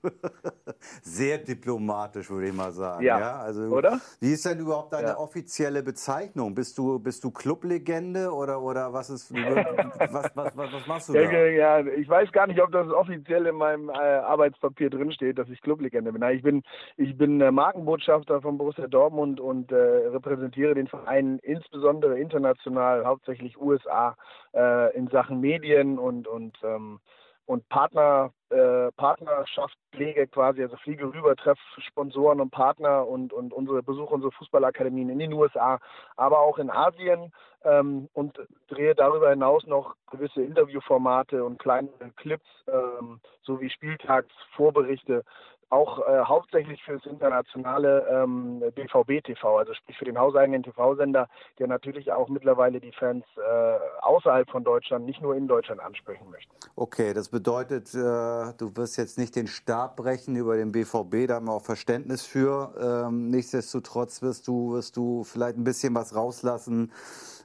Sehr diplomatisch, würde ich mal sagen. Ja, ja? Also, oder? Wie ist denn überhaupt deine ja. offizielle Bezeichnung? Bist du, bist du Clublegende oder, oder was, ist, was, was, was, was machst du da? Ja, ich weiß gar nicht, ob das offiziell in meinem äh, Arbeitspapier drinsteht, dass ich Clublegende bin. Nein, ich bin, ich bin äh, Markenbotschafter von Borussia Dortmund und äh, repräsentiere den Verein insbesondere international, hauptsächlich USA, äh, in Sachen Medien und, und ähm, und Partner, äh, Partnerschaft pflege quasi, also fliege rüber, treffe Sponsoren und Partner und, und unsere besuche unsere Fußballakademien in den USA, aber auch in Asien ähm, und drehe darüber hinaus noch gewisse Interviewformate und kleine Clips ähm, sowie Spieltagsvorberichte auch äh, hauptsächlich für das internationale ähm, BVB-TV, also sprich für den hauseigenen TV-Sender, der natürlich auch mittlerweile die Fans äh, außerhalb von Deutschland, nicht nur in Deutschland ansprechen möchte. Okay, das bedeutet, äh, du wirst jetzt nicht den Stab brechen über den BVB, da haben wir auch Verständnis für. Ähm, nichtsdestotrotz wirst du, wirst du vielleicht ein bisschen was rauslassen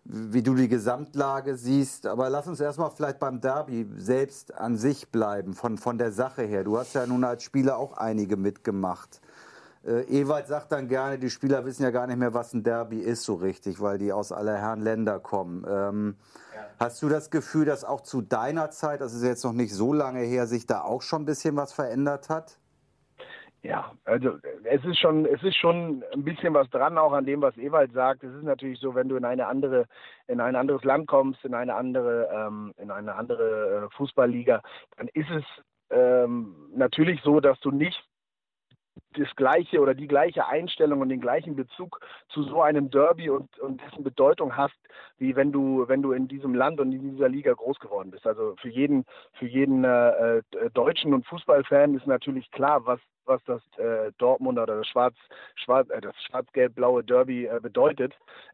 wie du die Gesamtlage siehst. Aber lass uns erstmal vielleicht beim Derby selbst an sich bleiben, von, von der Sache her. Du hast ja nun als Spieler auch einige mitgemacht. Äh, Ewald sagt dann gerne, die Spieler wissen ja gar nicht mehr, was ein Derby ist so richtig, weil die aus aller Herren Länder kommen. Ähm, ja. Hast du das Gefühl, dass auch zu deiner Zeit, das ist jetzt noch nicht so lange her, sich da auch schon ein bisschen was verändert hat? Ja, also es ist schon, es ist schon ein bisschen was dran, auch an dem, was Ewald sagt. Es ist natürlich so, wenn du in eine andere, in ein anderes Land kommst, in eine andere, ähm, in eine andere äh, Fußballliga, dann ist es ähm, natürlich so, dass du nicht das gleiche oder die gleiche Einstellung und den gleichen Bezug zu so einem Derby und, und dessen Bedeutung hast, wie wenn du, wenn du in diesem Land und in dieser Liga groß geworden bist. Also für jeden, für jeden äh, äh Deutschen und Fußballfan ist natürlich klar, was was das äh, Dortmund oder das schwarz, schwarz äh, das schwarz-gelb-blaue Derby äh, bedeutet.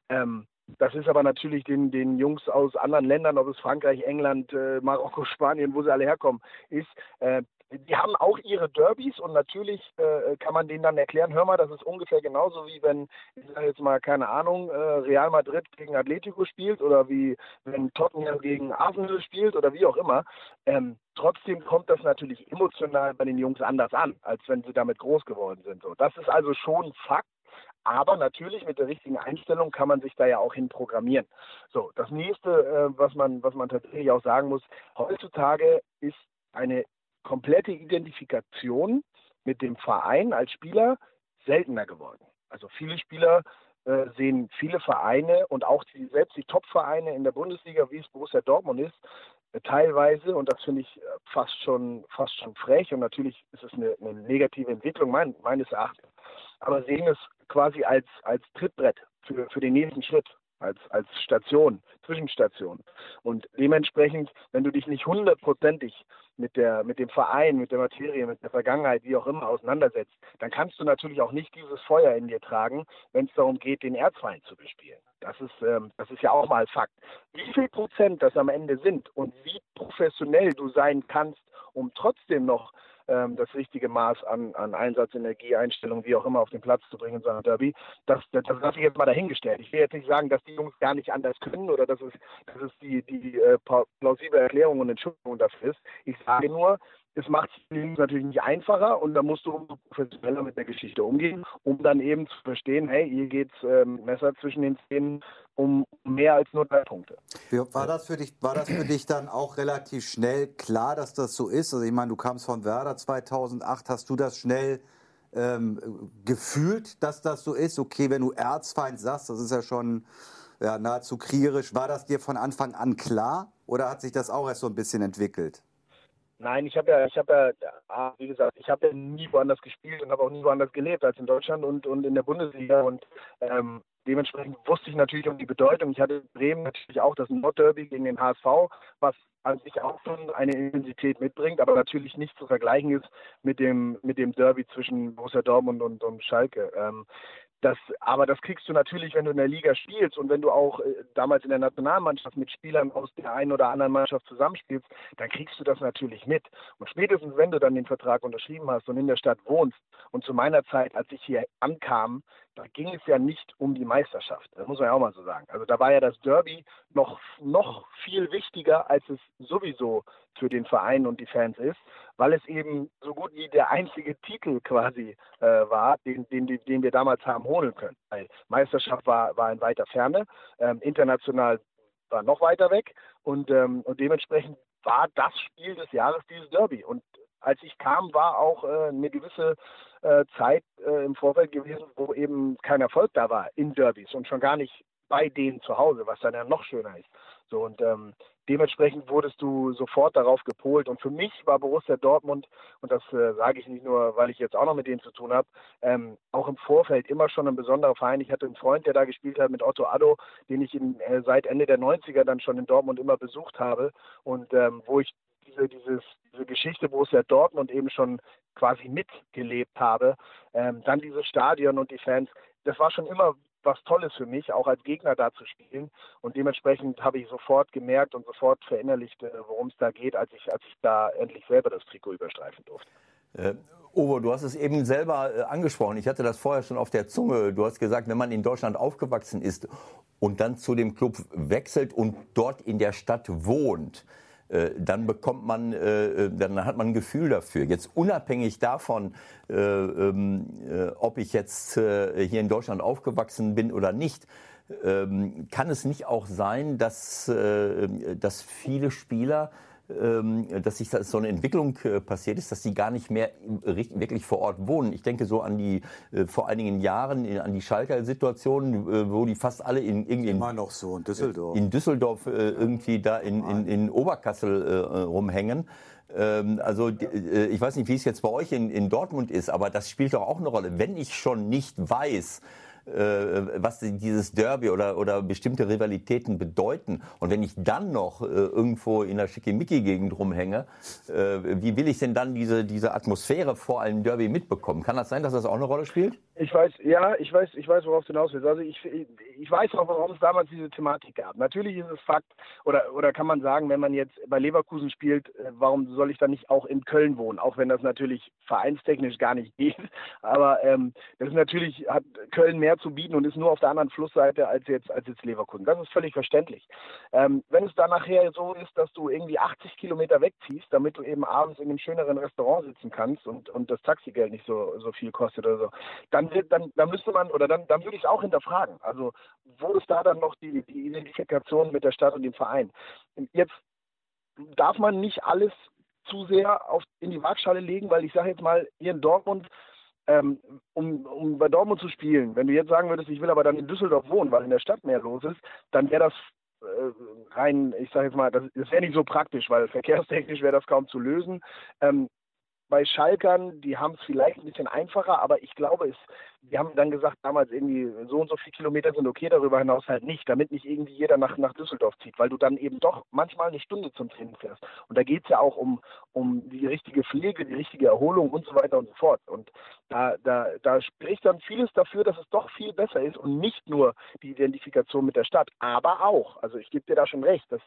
Ähm, das ist aber natürlich den, den Jungs aus anderen Ländern, ob es Frankreich, England, äh, Marokko, Spanien, wo sie alle herkommen, ist, äh, die haben auch ihre Derbys und natürlich äh, kann man denen dann erklären, hör mal, das ist ungefähr genauso wie wenn, ich sage jetzt mal, keine Ahnung, äh, Real Madrid gegen Atletico spielt oder wie wenn Tottenham gegen Arsenal spielt oder wie auch immer. Ähm, trotzdem kommt das natürlich emotional bei den Jungs anders an, als wenn sie damit groß geworden sind. So, das ist also schon Fakt. Aber natürlich mit der richtigen Einstellung kann man sich da ja auch hin programmieren. So, das nächste, äh, was man, was man tatsächlich auch sagen muss, heutzutage ist eine komplette Identifikation mit dem Verein als Spieler seltener geworden. Also viele Spieler äh, sehen viele Vereine und auch die, selbst die Top-Vereine in der Bundesliga, wie es Borussia Dortmund ist, äh, teilweise, und das finde ich äh, fast schon, fast schon frech, und natürlich ist es eine, eine negative Entwicklung mein, meines Erachtens, aber sehen es quasi als, als Trittbrett für, für den nächsten Schritt als, als Station, Zwischenstation. Und dementsprechend, wenn du dich nicht hundertprozentig mit der, mit dem Verein, mit der Materie, mit der Vergangenheit, wie auch immer auseinandersetzt, dann kannst du natürlich auch nicht dieses Feuer in dir tragen, wenn es darum geht, den Erzfeind zu bespielen. Das ist, ähm, das ist ja auch mal Fakt. Wie viel Prozent das am Ende sind und wie professionell du sein kannst, um trotzdem noch das richtige Maß an, an Einsatz, Energie, Einstellung, wie auch immer auf den Platz zu bringen in so einem Derby. Das, das, das lasse ich jetzt mal dahingestellt. Ich will jetzt nicht sagen, dass die Jungs gar nicht anders können oder dass es, dass es die, die äh, plausible Erklärung und Entschuldigung dafür ist. Ich sage nur, es macht es natürlich nicht einfacher und da musst du professioneller mit der Geschichte umgehen, um dann eben zu verstehen, hey, hier geht es ähm, Messer zwischen den Zähnen um mehr als nur drei Punkte. War das, für dich, war das für dich dann auch relativ schnell klar, dass das so ist? Also ich meine, du kamst von Werder 2008, hast du das schnell ähm, gefühlt, dass das so ist? Okay, wenn du Erzfeind sagst, das ist ja schon ja, nahezu kriegerisch. War das dir von Anfang an klar oder hat sich das auch erst so ein bisschen entwickelt? Nein, ich habe ja, ich habe ja, ah, wie gesagt, ich habe ja nie woanders gespielt und habe auch nie woanders gelebt als in Deutschland und, und in der Bundesliga und ähm, dementsprechend wusste ich natürlich um die Bedeutung. Ich hatte in Bremen natürlich auch das Nordderby gegen den HSV, was an sich auch schon eine Intensität mitbringt, aber natürlich nicht zu vergleichen ist mit dem mit dem Derby zwischen Borussia Dortmund und, und Schalke. Ähm, das, aber das kriegst du natürlich, wenn du in der Liga spielst und wenn du auch äh, damals in der Nationalmannschaft mit Spielern aus der einen oder anderen Mannschaft zusammenspielst, dann kriegst du das natürlich mit. Und spätestens, wenn du dann den Vertrag unterschrieben hast und in der Stadt wohnst, und zu meiner Zeit, als ich hier ankam, da ging es ja nicht um die Meisterschaft. Das muss man ja auch mal so sagen. Also da war ja das Derby noch, noch viel wichtiger, als es sowieso für den Verein und die Fans ist, weil es eben so gut wie der einzige Titel quasi äh, war, den, den, den wir damals haben holen können. Weil Meisterschaft war, war in weiter Ferne, ähm, international war noch weiter weg und, ähm, und dementsprechend war das Spiel des Jahres dieses Derby. Und als ich kam, war auch äh, eine gewisse äh, Zeit äh, im Vorfeld gewesen, wo eben kein Erfolg da war in Derbys und schon gar nicht bei denen zu Hause, was dann ja noch schöner ist. So und ähm, dementsprechend wurdest du sofort darauf gepolt. Und für mich war Borussia Dortmund, und das äh, sage ich nicht nur, weil ich jetzt auch noch mit denen zu tun habe, ähm, auch im Vorfeld immer schon ein besonderer Verein. Ich hatte einen Freund, der da gespielt hat mit Otto Addo, den ich in, äh, seit Ende der 90er dann schon in Dortmund immer besucht habe und ähm, wo ich diese, dieses, diese Geschichte Borussia Dortmund eben schon quasi mitgelebt habe. Ähm, dann dieses Stadion und die Fans, das war schon immer was Tolles für mich, auch als Gegner da zu spielen. Und dementsprechend habe ich sofort gemerkt und sofort verinnerlicht, äh, worum es da geht, als ich, als ich da endlich selber das Trikot überstreifen durfte. Äh, Ovo, du hast es eben selber äh, angesprochen. Ich hatte das vorher schon auf der Zunge. Du hast gesagt, wenn man in Deutschland aufgewachsen ist und dann zu dem Club wechselt und dort in der Stadt wohnt, dann bekommt man, äh, dann hat man ein Gefühl dafür. Jetzt unabhängig davon, äh, ähm, ob ich jetzt hier in Deutschland aufgewachsen bin oder nicht, ähm, kann es nicht auch sein, dass, dass viele Spieler dass sich so eine Entwicklung äh, passiert ist, dass die gar nicht mehr wirklich vor Ort wohnen. Ich denke so an die äh, vor einigen Jahren an die Schalker Situation, äh, wo die fast alle in irgendwie immer noch so in Düsseldorf, in Düsseldorf irgendwie da in, in, in Oberkassel rumhängen. Ähm, also ich weiß nicht, wie es jetzt bei euch in, in Dortmund ist, aber das spielt doch auch eine Rolle. Wenn ich schon nicht weiß, äh, was dieses Derby oder, oder bestimmte Rivalitäten bedeuten. Und wenn ich dann noch äh, irgendwo in der Schickimicki-Gegend rumhänge, äh, wie will ich denn dann diese, diese Atmosphäre vor einem Derby mitbekommen? Kann das sein, dass das auch eine Rolle spielt? Ich weiß, ja, ich weiß, ich weiß, worauf du hinaus willst. Also ich, ich weiß auch, warum es damals diese Thematik gab. Natürlich ist es Fakt, oder, oder kann man sagen, wenn man jetzt bei Leverkusen spielt, äh, warum soll ich dann nicht auch in Köln wohnen? Auch wenn das natürlich vereinstechnisch gar nicht geht. Aber ähm, das ist natürlich, hat Köln mehr zu bieten und ist nur auf der anderen Flussseite als jetzt, als jetzt Leverkusen. Das ist völlig verständlich. Ähm, wenn es dann nachher so ist, dass du irgendwie 80 Kilometer wegziehst, damit du eben abends in einem schöneren Restaurant sitzen kannst und, und das Taxigeld nicht so, so viel kostet oder so, dann dann, dann, dann müsste man, oder dann, dann würde ich es auch hinterfragen. Also, wo ist da dann noch die, die Identifikation mit der Stadt und dem Verein? Jetzt darf man nicht alles zu sehr auf, in die Waagschale legen, weil ich sage jetzt mal, hier in Dortmund, ähm, um, um bei Dortmund zu spielen, wenn du jetzt sagen würdest, ich will aber dann in Düsseldorf wohnen, weil in der Stadt mehr los ist, dann wäre das äh, rein, ich sage jetzt mal, das, das wäre nicht so praktisch, weil verkehrstechnisch wäre das kaum zu lösen. Ähm, bei Schalkern, die haben es vielleicht ein bisschen einfacher, aber ich glaube, es, wir haben dann gesagt, damals irgendwie so und so viele Kilometer sind okay, darüber hinaus halt nicht, damit nicht irgendwie jeder nach, nach Düsseldorf zieht, weil du dann eben doch manchmal eine Stunde zum Training fährst. Und da geht es ja auch um, um die richtige Pflege, die richtige Erholung und so weiter und so fort. Und da, da, da spricht dann vieles dafür, dass es doch viel besser ist und nicht nur die Identifikation mit der Stadt, aber auch, also ich gebe dir da schon recht, dass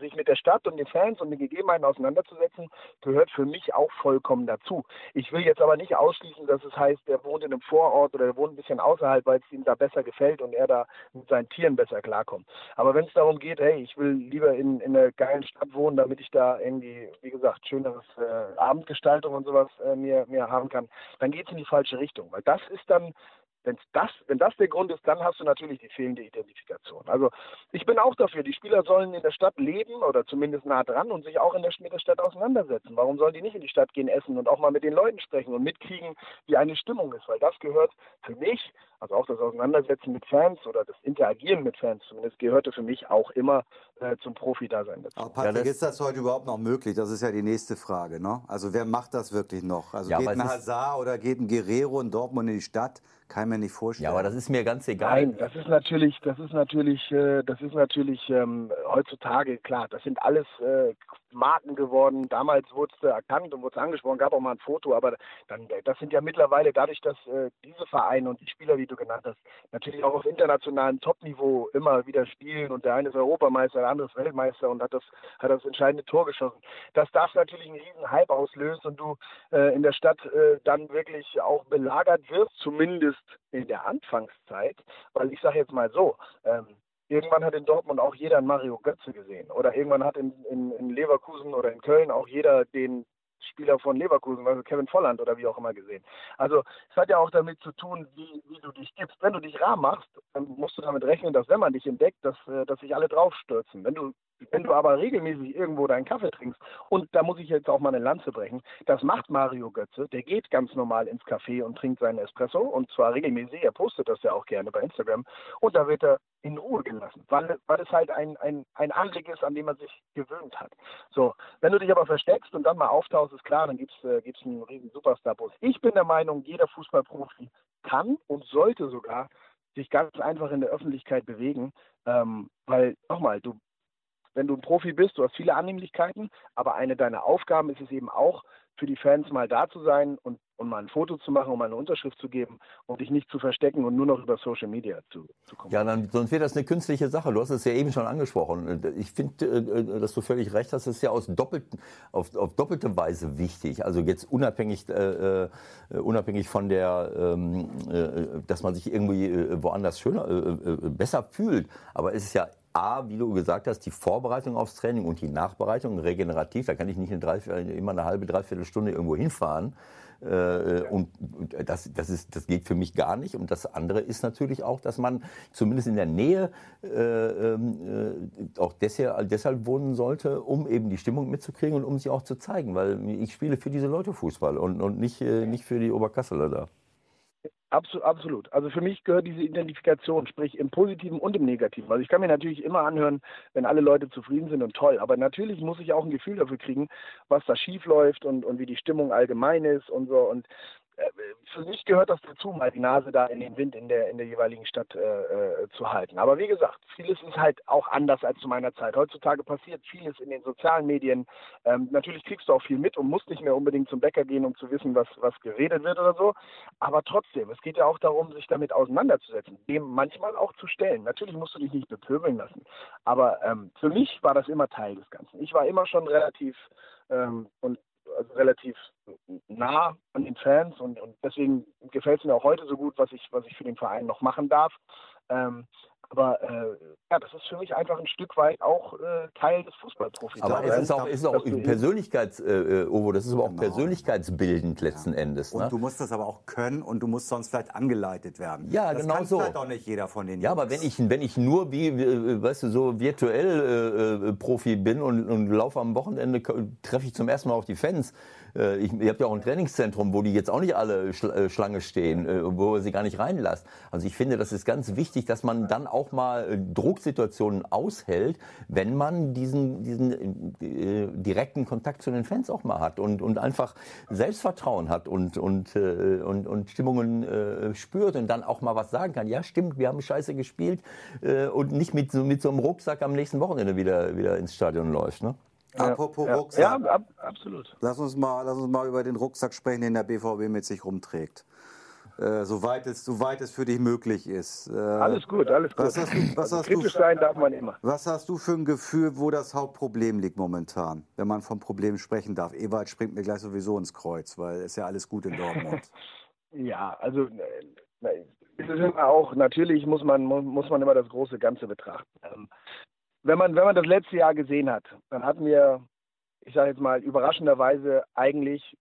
sich mit der Stadt und den Fans und den Gegebenheiten auseinanderzusetzen, gehört für mich auch vollkommen dazu. Ich will jetzt aber nicht ausschließen, dass es heißt, er wohnt in einem Vorort oder er wohnt ein bisschen außerhalb, weil es ihm da besser gefällt und er da mit seinen Tieren besser klarkommt. Aber wenn es darum geht, hey, ich will lieber in, in einer geilen Stadt wohnen, damit ich da irgendwie, wie gesagt, schöneres äh, Abendgestaltung und sowas äh, mir, mir haben kann, dann geht es in die falsche Richtung. Weil das ist dann Wenn's das, wenn das der Grund ist, dann hast du natürlich die fehlende Identifikation. Also ich bin auch dafür, die Spieler sollen in der Stadt leben oder zumindest nah dran und sich auch in der, mit der Stadt auseinandersetzen. Warum sollen die nicht in die Stadt gehen, essen und auch mal mit den Leuten sprechen und mitkriegen, wie eine Stimmung ist? Weil das gehört für mich, also auch das Auseinandersetzen mit Fans oder das Interagieren mit Fans zumindest, gehörte für mich auch immer äh, zum Profi-Dasein dazu. Aber Patrick, ja, ist das heute überhaupt noch möglich? Das ist ja die nächste Frage. Ne? Also wer macht das wirklich noch? Also ja, geht ein Hazard oder geht ein Guerrero in Dortmund in die Stadt? Kann mir nicht vorstellen. Ja, aber das ist mir ganz egal. Nein, das ist natürlich, das ist natürlich, äh, das ist natürlich ähm, heutzutage klar. Das sind alles äh, Marken geworden. Damals wurde es erkannt und wurde es angesprochen, gab auch mal ein Foto, aber dann, das sind ja mittlerweile dadurch, dass äh, diese Vereine und die Spieler, wie du genannt hast, natürlich auch auf internationalem Topniveau immer wieder spielen und der eine ist Europameister, der andere ist Weltmeister und hat das, hat das entscheidende Tor geschossen. Das natürlich einen riesen Hype auslöst und du äh, in der Stadt äh, dann wirklich auch belagert wirst, zumindest zumindest in der Anfangszeit, weil ich sage jetzt mal so, ähm, irgendwann hat in Dortmund auch jeder einen Mario Götze gesehen oder irgendwann hat in, in, in Leverkusen oder in Köln auch jeder den Spieler von Leverkusen, also Kevin Volland oder wie auch immer gesehen. Also es hat ja auch damit zu tun, wie, wie du dich gibst. Wenn du dich rar machst, dann musst du damit rechnen, dass wenn man dich entdeckt, dass, äh, dass sich alle draufstürzen. Wenn du Wenn du aber regelmäßig irgendwo deinen Kaffee trinkst, und da muss ich jetzt auch mal eine Lanze brechen, das macht Mario Götze, der geht ganz normal ins Café und trinkt seinen Espresso, und zwar regelmäßig, er postet das ja auch gerne bei Instagram, und da wird er in Ruhe gelassen, weil, weil es halt ein, ein, ein Anblick ist, an dem man sich gewöhnt hat. So, wenn du dich aber versteckst und dann mal auftauchst, ist klar, dann gibt es äh, gibt's einen riesen Superstar-Bus. Ich bin der Meinung, jeder Fußballprofi kann und sollte sogar sich ganz einfach in der Öffentlichkeit bewegen, ähm, weil nochmal, du wenn du ein Profi bist, du hast viele Annehmlichkeiten, aber eine deiner Aufgaben ist es eben auch, für die Fans mal da zu sein und, und mal ein Foto zu machen mal eine Unterschrift zu geben und dich nicht zu verstecken und nur noch über Social Media zu, zu kommen. Ja, dann, sonst wäre das eine künstliche Sache. Du hast es ja eben schon angesprochen. Ich finde, äh, dass du völlig recht hast, es ist ja aus doppelten, auf, auf doppelte Weise wichtig. Also jetzt unabhängig, äh, äh unabhängig von der, ähm, äh, dass man sich irgendwie äh, woanders schöner, äh, besser fühlt. Aber es ist ja A, wie du gesagt hast, die Vorbereitung aufs Training und die Nachbereitung regenerativ. Da kann ich nicht eine drei, immer eine halbe, dreiviertel Stunde irgendwo hinfahren. Äh, und das, das, ist, das geht für mich gar nicht. Und das andere ist natürlich auch, dass man zumindest in der Nähe äh, ähm, äh, auch deshalb, deshalb wohnen sollte, um eben die Stimmung mitzukriegen und um sie auch zu zeigen. Weil ich spiele für diese Leute Fußball und, und nicht, äh, nicht für die Oberkasseler da. Absolut. Also für mich gehört diese Identifikation, sprich im Positiven und im Negativen. Also ich kann mir natürlich immer anhören, wenn alle Leute zufrieden sind und toll. Aber natürlich muss ich auch ein Gefühl dafür kriegen, was da schief läuft und, und wie die Stimmung allgemein ist und so. Und für mich gehört das dazu, mal die Nase da in den Wind in der, in der jeweiligen Stadt äh, äh, zu halten. Aber wie gesagt, vieles ist halt auch anders als zu meiner Zeit. Heutzutage passiert vieles in den sozialen Medien. Ähm, natürlich kriegst du auch viel mit und musst nicht mehr unbedingt zum Bäcker gehen, um zu wissen, was, was geredet wird oder so. Aber trotzdem, es geht ja auch darum, sich damit auseinanderzusetzen, dem manchmal auch zu stellen. Natürlich musst du dich nicht bepöbeln lassen. Aber ähm, für mich war das immer Teil des Ganzen. Ich war immer schon relativ ähm, und also relativ nah an den Fans und, und deswegen gefällt es mir auch heute so gut, was ich, was ich für den Verein noch machen darf. Ähm, aber äh, ja, das ist für mich einfach ein Stück weit auch äh, Teil des Fußballprofis. Aber es ist auch, ist auch Persönlichkeits, äh, äh, Ovo, das ist aber auch genau. persönlichkeitsbildend letzten ja. Endes. Ne? Und du musst das aber auch können und du musst sonst vielleicht angeleitet werden. Ja, das genau so. Das halt auch nicht jeder von den Ja, Jungs. aber wenn ich, wenn ich nur wie, weißt du, so virtuell äh, äh, Profi bin und, und laufe am Wochenende, treffe ich zum ersten Mal auf die Fans, äh, ich, ihr habt ja auch ein Trainingszentrum, wo die jetzt auch nicht alle äh, Schlange stehen, äh, wo ihr sie gar nicht reinlasst. Also ich finde, das ist ganz wichtig, dass man dann auch mal Drucksituationen aushält, wenn man diesen, diesen äh, direkten Kontakt zu den Fans auch mal hat und, und einfach Selbstvertrauen hat und, und, äh, und, und Stimmungen äh, spürt und dann auch mal was sagen kann. Ja, stimmt, wir haben scheiße gespielt und nicht mit, mit so einem Rucksack am nächsten Wochenende wieder, wieder ins Stadion läuft. Ne? Apropos ja, Rucksack. Ja, ab, absolut. Lass uns, mal, lass uns mal über den Rucksack sprechen, den der BVB mit sich rumträgt. Äh, soweit, es, soweit es für dich möglich ist. Äh, alles gut, alles gut. Was hast du, was also hast kritisch du, sein darf man immer. Was hast du für ein Gefühl, wo das Hauptproblem liegt momentan, wenn man vom Problem sprechen darf? Ewald springt mir gleich sowieso ins Kreuz, weil es ja alles gut in Dortmund. ja, also äh, es ist immer auch, natürlich muss man, muss man immer das große Ganze betrachten. Ähm, wenn man, wenn man das letzte Jahr gesehen hat, dann hatten wir, ich sage jetzt mal, überraschenderweise eigentlich,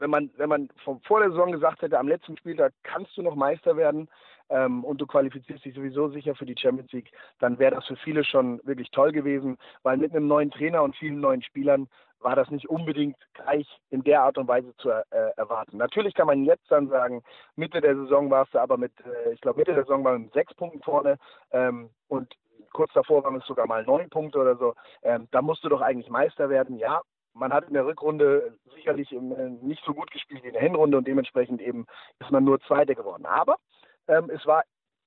wenn man, wenn man vom, vor der Saison gesagt hätte, am letzten Spieltag kannst du noch Meister werden ähm, und du qualifizierst dich sowieso sicher für die Champions League, dann wäre das für viele schon wirklich toll gewesen, weil mit einem neuen Trainer und vielen neuen Spielern war das nicht unbedingt gleich in der Art und Weise zu äh, erwarten. Natürlich kann man jetzt dann sagen, Mitte der Saison warst du aber mit, äh, ich glaube Mitte der Saison waren wir mit sechs Punkten vorne ähm, und kurz davor waren es sogar mal neun Punkte oder so. Ähm, da musst du doch eigentlich Meister werden. Ja, man hat in der Rückrunde sicherlich im, äh, nicht so gut gespielt wie in der Hinrunde und dementsprechend eben ist man nur Zweiter geworden. Aber ähm, es war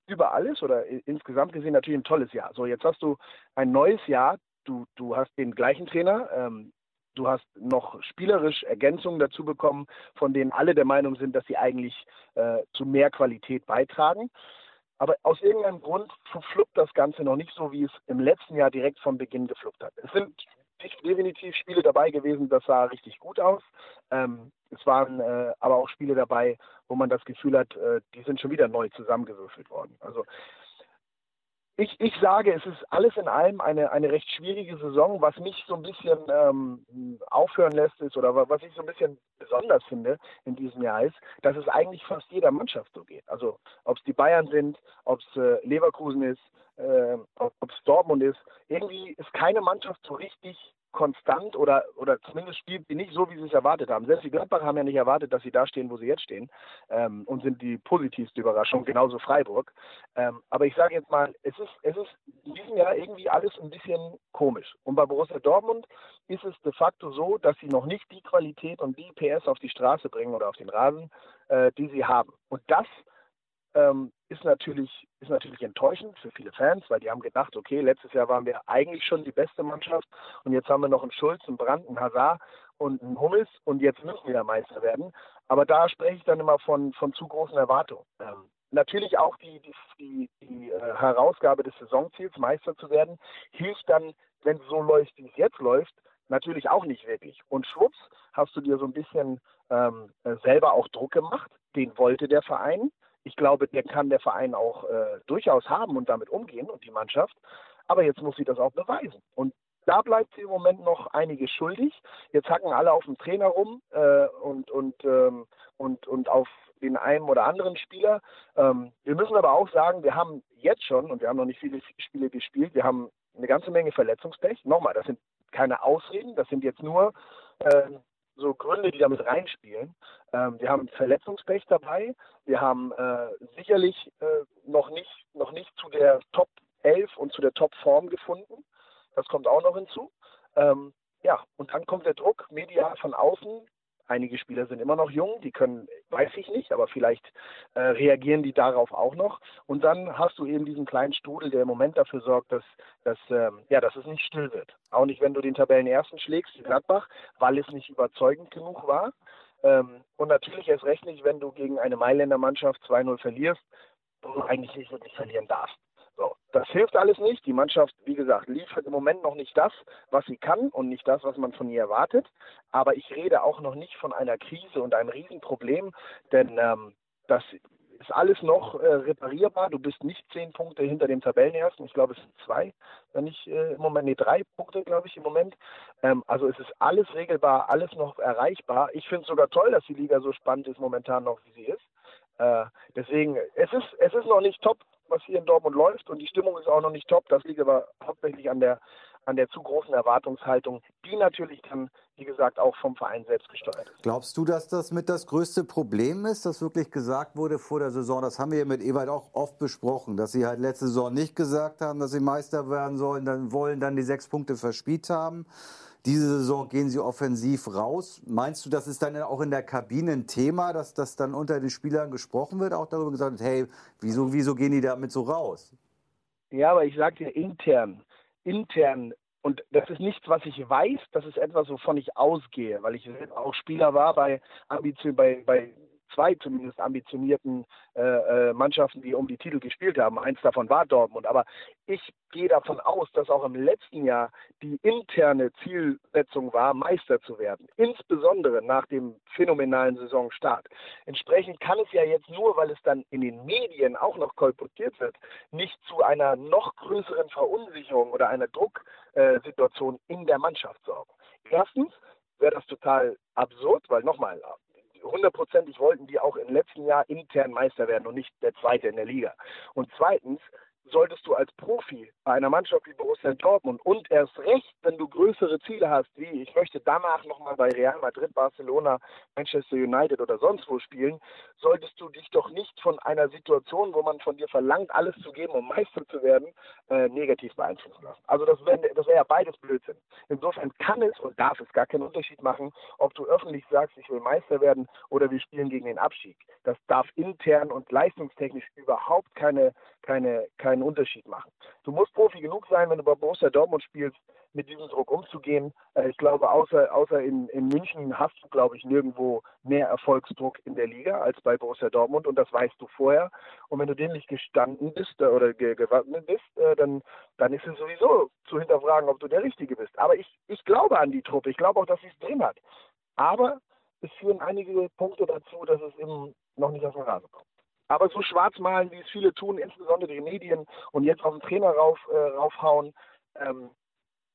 über alles oder insgesamt gesehen natürlich ein tolles Jahr. So, jetzt hast du ein neues Jahr. Du, du hast den gleichen Trainer. Ähm, du hast noch spielerisch Ergänzungen dazu bekommen, von denen alle der Meinung sind, dass sie eigentlich äh, zu mehr Qualität beitragen. Aber aus irgendeinem Grund verfluppt das Ganze noch nicht so, wie es im letzten Jahr direkt von Beginn gefluppt hat. Es sind definitiv Spiele dabei gewesen, das sah richtig gut aus. Ähm, es waren äh, aber auch Spiele dabei, wo man das Gefühl hat, äh, die sind schon wieder neu zusammengewürfelt worden. Also ich, ich sage, es ist alles in allem eine, eine recht schwierige Saison. Was mich so ein bisschen ähm, aufhören lässt, ist, oder was ich so ein bisschen besonders finde in diesem Jahr ist, dass es eigentlich fast jeder Mannschaft so geht. Also ob es die Bayern sind, ob es äh, Leverkusen ist, äh, ob es Dortmund ist. Irgendwie ist keine Mannschaft so richtig konstant oder, oder zumindest spielt sie nicht so, wie sie es erwartet haben. Selbst die Gladbach haben ja nicht erwartet, dass sie da stehen, wo sie jetzt stehen ähm, und sind die positivste Überraschung, genauso Freiburg. Ähm, aber ich sage jetzt mal, es ist, es ist in diesem Jahr irgendwie alles ein bisschen komisch. Und bei Borussia Dortmund ist es de facto so, dass sie noch nicht die Qualität und die PS auf die Straße bringen oder auf den Rasen, äh, die sie haben. Und das ähm, ist natürlich, ist natürlich enttäuschend für viele Fans, weil die haben gedacht, okay, letztes Jahr waren wir eigentlich schon die beste Mannschaft und jetzt haben wir noch einen Schulz, einen Brandt, einen Hazard und einen Hummels und jetzt müssen wir Meister werden. Aber da spreche ich dann immer von, von zu großen Erwartungen. Ähm, natürlich auch die, die, die, die äh, Herausgabe des Saisonziels, Meister zu werden, hilft dann, wenn es so läuft, wie es jetzt läuft, natürlich auch nicht wirklich. Und schwupps hast du dir so ein bisschen ähm, selber auch Druck gemacht. Den wollte der Verein ich glaube, der kann der Verein auch äh, durchaus haben und damit umgehen und die Mannschaft. Aber jetzt muss sie das auch beweisen. Und da bleibt sie im Moment noch einiges schuldig. Jetzt hacken alle auf dem Trainer rum äh, und, und, ähm, und, und auf den einen oder anderen Spieler. Ähm, wir müssen aber auch sagen, wir haben jetzt schon, und wir haben noch nicht viele Spiele gespielt, wir haben eine ganze Menge Verletzungspech. Nochmal, das sind keine Ausreden, das sind jetzt nur äh, so Gründe, die damit reinspielen. Ähm, wir haben Verletzungspech dabei. Wir haben äh, sicherlich äh, noch, nicht, noch nicht zu der Top 11 und zu der Top Form gefunden. Das kommt auch noch hinzu. Ähm, ja, und dann kommt der Druck medial von außen. Einige Spieler sind immer noch jung, die können, weiß ich nicht, aber vielleicht äh, reagieren die darauf auch noch. Und dann hast du eben diesen kleinen Strudel, der im Moment dafür sorgt, dass, dass, ähm, ja, dass es nicht still wird. Auch nicht, wenn du den Tabellenersten schlägst, Gladbach, weil es nicht überzeugend genug war. Ähm, und natürlich erst recht nicht, wenn du gegen eine Mailänder Mannschaft 2-0 verlierst, wo du eigentlich nicht wirklich verlieren darfst. So, das hilft alles nicht. Die Mannschaft, wie gesagt, liefert im Moment noch nicht das, was sie kann und nicht das, was man von ihr erwartet. Aber ich rede auch noch nicht von einer Krise und einem Riesenproblem, denn ähm, das ist alles noch äh, reparierbar. Du bist nicht zehn Punkte hinter dem Tabellenersten. Ich glaube, es sind zwei, wenn nicht äh, im Moment, nee, drei Punkte, glaube ich, im Moment. Ähm, also es ist alles regelbar, alles noch erreichbar. Ich finde es sogar toll, dass die Liga so spannend ist momentan noch, wie sie ist. Äh, deswegen, es ist, es ist noch nicht top, was hier in Dortmund läuft und die Stimmung ist auch noch nicht top. Das liegt aber hauptsächlich an der an der zu großen Erwartungshaltung, die natürlich dann, wie gesagt, auch vom Verein selbst gesteuert ist. Glaubst du, dass das mit das größte Problem ist, das wirklich gesagt wurde vor der Saison? Das haben wir ja mit Ewald auch oft besprochen, dass sie halt letzte Saison nicht gesagt haben, dass sie Meister werden sollen, dann wollen dann die sechs Punkte verspielt haben. Diese Saison gehen sie offensiv raus. Meinst du, das ist dann auch in der Kabine ein Thema, dass das dann unter den Spielern gesprochen wird, auch darüber gesagt hey, wieso, wieso gehen die damit so raus? Ja, aber ich sage dir intern, intern und das ist nichts, was ich weiß, das ist etwas, wovon ich ausgehe, weil ich auch Spieler war bei Ambition, bei, bei zwei zumindest ambitionierten äh, äh, Mannschaften, die um die Titel gespielt haben. Eins davon war Dortmund. Aber ich gehe davon aus, dass auch im letzten Jahr die interne Zielsetzung war, Meister zu werden. Insbesondere nach dem phänomenalen Saisonstart. Entsprechend kann es ja jetzt nur, weil es dann in den Medien auch noch kolportiert wird, nicht zu einer noch größeren Verunsicherung oder einer Drucksituation in der Mannschaft sorgen. Erstens wäre das total absurd, weil nochmal, hundertprozentig wollten die auch im letzten Jahr intern Meister werden und nicht der Zweite in der Liga. Und zweitens solltest du als Profi bei einer Mannschaft wie Borussia Dortmund und erst recht, wenn du größere Ziele hast, wie ich möchte danach nochmal bei Real Madrid, Barcelona, Manchester United oder sonst wo spielen, solltest du dich doch nicht von einer Situation, wo man von dir verlangt, alles zu geben, um Meister zu werden, äh, negativ beeinflussen lassen. Also das wäre das wär ja beides Blödsinn. Insofern kann es und darf es gar keinen Unterschied machen, ob du öffentlich sagst, ich will Meister werden oder wir spielen gegen den Abstieg. Das darf intern und leistungstechnisch überhaupt keine, keine, keine keinen Unterschied machen. Du musst Profi genug sein, wenn du bei Borussia Dortmund spielst, mit diesem Druck umzugehen. Äh, ich glaube, außer, außer in, in München hast du, glaube ich, nirgendwo mehr Erfolgsdruck in der Liga als bei Borussia Dortmund und das weißt du vorher. Und wenn du dem nicht gestanden bist äh, oder gewappnet bist, äh, dann, dann ist es sowieso zu hinterfragen, ob du der Richtige bist. Aber ich, ich glaube an die Truppe. Ich glaube auch, dass sie es drin hat. Aber es führen einige Punkte dazu, dass es eben noch nicht auf den Rasen kommt. Aber so schwarz malen, wie es viele tun, insbesondere die Medien, und jetzt auf den Trainer rauf, äh, raufhauen, ähm,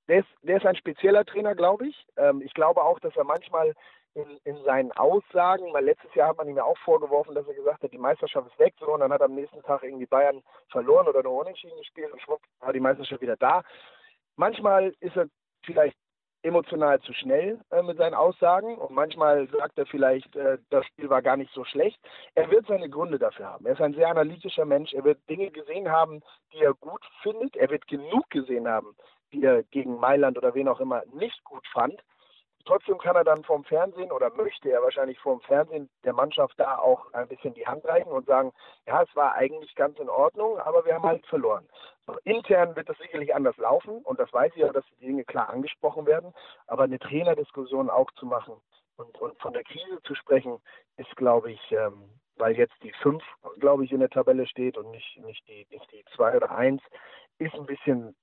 der, ist, der ist ein spezieller Trainer, glaube ich. Ähm, ich glaube auch, dass er manchmal in, in, seinen Aussagen, weil letztes Jahr hat man ihm ja auch vorgeworfen, dass er gesagt hat, die Meisterschaft ist weg, so, und dann hat am nächsten Tag irgendwie Bayern verloren oder nur unentschieden gespielt und schwupp war die Meisterschaft wieder da. Manchmal ist er vielleicht emotional zu schnell äh, mit seinen Aussagen und manchmal sagt er vielleicht, äh, das Spiel war gar nicht so schlecht. Er wird seine Gründe dafür haben. Er ist ein sehr analytischer Mensch. Er wird Dinge gesehen haben, die er gut findet. Er wird genug gesehen haben, die er gegen Mailand oder wen auch immer nicht gut fand. Trotzdem kann er dann vom Fernsehen oder möchte er wahrscheinlich vom Fernsehen der Mannschaft da auch ein bisschen die Hand reichen und sagen, ja, es war eigentlich ganz in Ordnung, aber wir haben halt verloren. Intern wird das sicherlich anders laufen und das weiß ich ja, dass die Dinge klar angesprochen werden, aber eine Trainerdiskussion auch zu machen und, und von der Krise zu sprechen, ist, glaube ich, ähm, weil jetzt die 5, glaube ich, in der Tabelle steht und nicht, nicht die 2 nicht die zwei oder 1, ist ein bisschen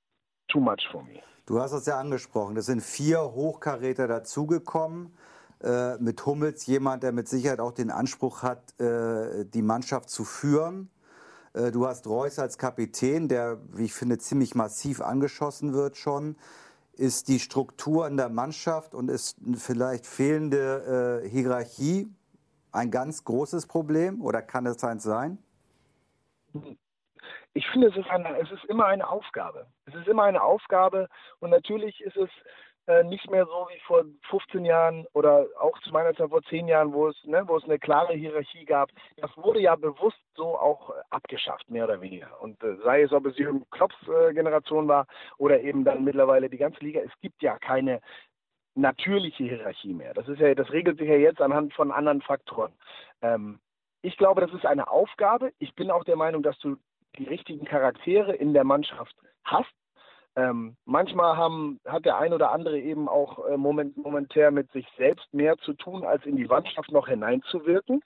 too much for me. Du hast es ja angesprochen. Es sind vier Hochkaräter dazugekommen. Äh, mit Hummels jemand, der mit Sicherheit auch den Anspruch hat, äh, die Mannschaft zu führen. Äh, du hast Reus als Kapitän, der, wie ich finde, ziemlich massiv angeschossen wird schon. Ist die Struktur in der Mannschaft und ist vielleicht fehlende äh, Hierarchie ein ganz großes Problem oder kann es eins sein? Ich finde, es ist, eine, es ist immer eine Aufgabe. Es ist immer eine Aufgabe und natürlich ist es äh, nicht mehr so wie vor 15 Jahren oder auch zu meiner Zeit vor 10 Jahren, wo es, ne, wo es eine klare Hierarchie gab. Das wurde ja bewusst so auch äh, abgeschafft, mehr oder weniger. Und äh, sei es, ob es Jürgen Klopps äh, Generation war oder eben dann mittlerweile die ganze Liga, es gibt ja keine natürliche Hierarchie mehr. Das ist ja, das regelt sich ja jetzt anhand von anderen Faktoren. Ähm, ich glaube, das ist eine Aufgabe. Ich bin auch der Meinung, dass du die richtigen Charaktere in der Mannschaft hast. Ähm, manchmal haben, hat der ein oder andere eben auch äh, moment, momentär mit sich selbst mehr zu tun, als in die Mannschaft noch hineinzuwirken.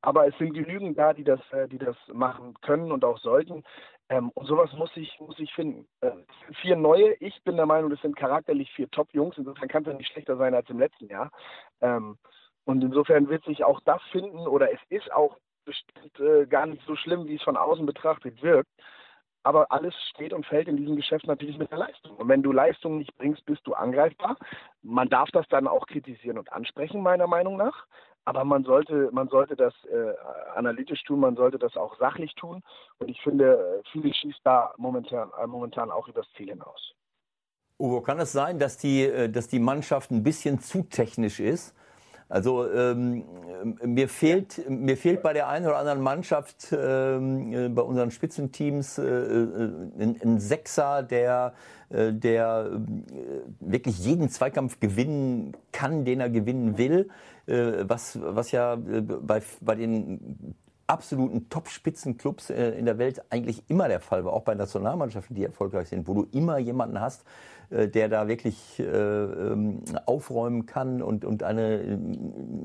Aber es sind genügend da, die das, äh, die das machen können und auch sollten. Ähm, und sowas muss ich, muss ich finden. Äh, vier neue, ich bin der Meinung, das sind charakterlich vier Top-Jungs. Insofern kann es ja nicht schlechter sein als im letzten Jahr. Ähm, und insofern wird sich auch das finden oder es ist auch bestimmt äh, gar nicht so schlimm, wie es von außen betrachtet wirkt. Aber alles steht und fällt in diesem Geschäft natürlich mit der Leistung. Und wenn du Leistung nicht bringst, bist du angreifbar. Man darf das dann auch kritisieren und ansprechen, meiner Meinung nach. Aber man sollte, man sollte das äh, analytisch tun, man sollte das auch sachlich tun. Und ich finde, viel schießt da momentan, äh, momentan auch übers Ziel hinaus. Uwe, kann es sein, dass die, äh, dass die Mannschaft ein bisschen zu technisch ist? Also ähm, mir, fehlt, mir fehlt bei der einen oder anderen Mannschaft, ähm, äh, bei unseren Spitzenteams, äh, äh, ein, ein, Sechser, der, äh, der äh, wirklich jeden Zweikampf gewinnen kann, den er gewinnen will. Äh, was, was ja bei, bei den absoluten Top-Spitzenclubs in der Welt eigentlich immer der Fall war, auch bei Nationalmannschaften, die erfolgreich sind, wo du immer jemanden hast, äh, der da wirklich äh, ähm, aufräumen kann und, und eine,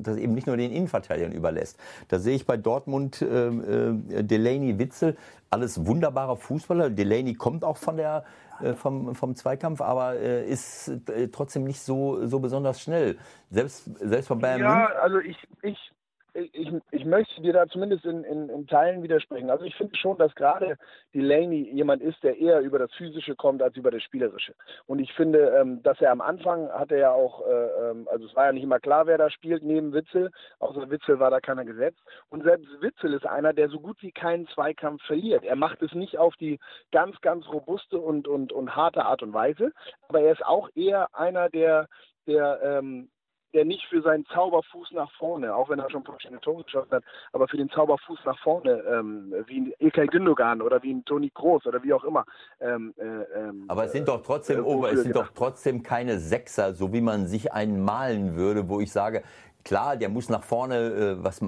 das eben nicht nur den Innenverteidigern überlässt. Da sehe ich bei Dortmund äh, äh, Delaney Witzel, alles wunderbare Fußballer. Delaney kommt auch von der, äh, vom, vom Zweikampf, aber äh, ist trotzdem nicht so, so besonders schnell. Selbst, selbst von Bayern Ja, also ich, ich ich, ich möchte dir da zumindest in, in, in Teilen widersprechen. Also ich finde schon, dass gerade Delaney jemand ist, der eher über das Physische kommt als über das Spielerische. Und ich finde, ähm, dass er am Anfang hat er ja auch, äh, ähm, also es war ja nicht immer klar, wer da spielt neben Witzel. Außer Witzel war da keiner gesetzt. Und selbst Witzel ist einer, der so gut wie keinen Zweikampf verliert. Er macht es nicht auf die ganz, ganz robuste und, und, und harte Art und Weise. Aber er ist auch eher einer, der der ähm, der nicht für seinen Zauberfuß nach vorne, auch wenn er schon verschiedene Tore geschossen hat, aber für den Zauberfuß nach vorne, ähm, wie ein Ilkay Gündogan oder wie ein Toni Kroos oder wie auch immer. Ähm, äh, ähm, aber es sind doch trotzdem, äh, Over, es sind doch trotzdem keine Sechser, so wie man sich einen malen würde, wo ich sage, Klar, der muss nach vorne, äh, was, äh,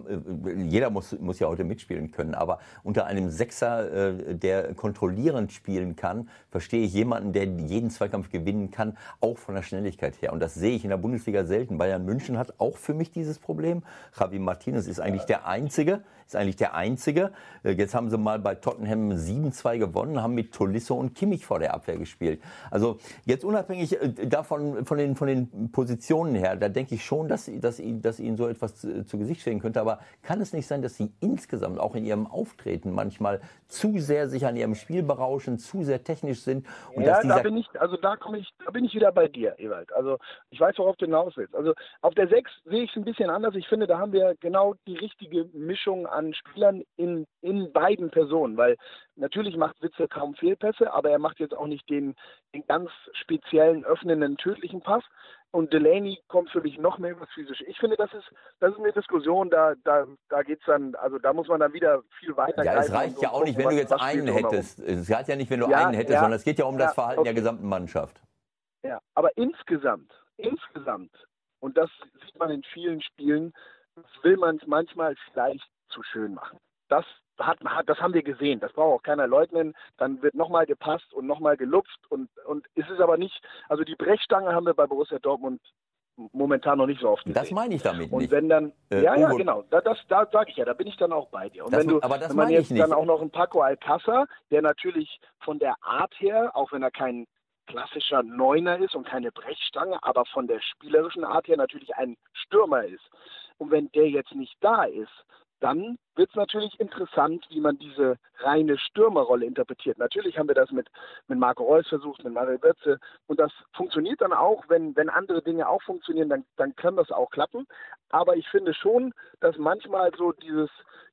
jeder muss, muss ja heute mitspielen können, aber unter einem Sechser, äh, der kontrollierend spielen kann, verstehe ich jemanden, der jeden Zweikampf gewinnen kann, auch von der Schnelligkeit her. Und das sehe ich in der Bundesliga selten. Bayern München hat auch für mich dieses Problem. Javi Martinez ist eigentlich der Einzige, ist eigentlich der Einzige. Äh, jetzt haben sie mal bei Tottenham 7-2 gewonnen, haben mit Tolisso und Kimmich vor der Abwehr gespielt. Also jetzt unabhängig äh, davon, von den, von den Positionen her, da denke ich schon, dass, dass, dass ihnen so etwas zu, zu, Gesicht stehen könnte. Aber kann es nicht sein, dass sie insgesamt auch in ihrem Auftreten manchmal zu sehr sich an ihrem Spiel berauschen, zu sehr technisch sind? Und ja, da bin ich, also da komme ich, da bin ich wieder bei dir, Ewald. Also ich weiß, worauf du hinaus willst. Also auf der 6 sehe ich es ein bisschen anders. Ich finde, da haben wir genau die richtige Mischung an Spielern in, in beiden Personen, weil natürlich macht Witze kaum Fehlpässe, aber er macht jetzt auch nicht den, den ganz speziellen, öffnenden, tödlichen Pass. Und Delaney kommt für mich noch mehr über das Physische. Ich finde, das ist, das ist eine Diskussion, da, da, da geht es dann, also da muss man dann wieder viel weiter Ja, es reicht ja auch gucken, nicht, wenn du jetzt einen hättest. Es reicht ja nicht, wenn du ja, einen hättest, ja, sondern es geht ja um ja, das Verhalten okay. der gesamten Mannschaft. Ja, aber insgesamt, insgesamt, und das sieht man in vielen Spielen, will man es manchmal vielleicht zu schön machen. Das, hat, das haben wir gesehen. Das braucht auch keiner leugnen. Dann wird nochmal gepasst und nochmal gelupft. Und, und es ist aber nicht, also die Brechstange haben wir bei Borussia Dortmund momentan noch nicht so oft gesehen. Das meine ich damit und nicht. Und wenn dann, äh, ja, ja, genau, da, das, da sage ich ja, da bin ich dann auch bei dir. Und das, wenn du, aber das wenn man jetzt dann auch noch einen Paco Alcázar, der natürlich von der Art her, auch wenn er kein klassischer Neuner ist und keine Brechstange, aber von der spielerischen Art her natürlich ein Stürmer ist. Und wenn der jetzt nicht da ist, dann wird es natürlich interessant, wie man diese reine Stürmerrolle interpretiert. Natürlich haben wir das mit, mit Marco Reus versucht, mit Mario Götze und das funktioniert dann auch, wenn, wenn andere Dinge auch funktionieren, dann, dann kann das auch klappen. Aber ich finde schon, dass manchmal so dieses,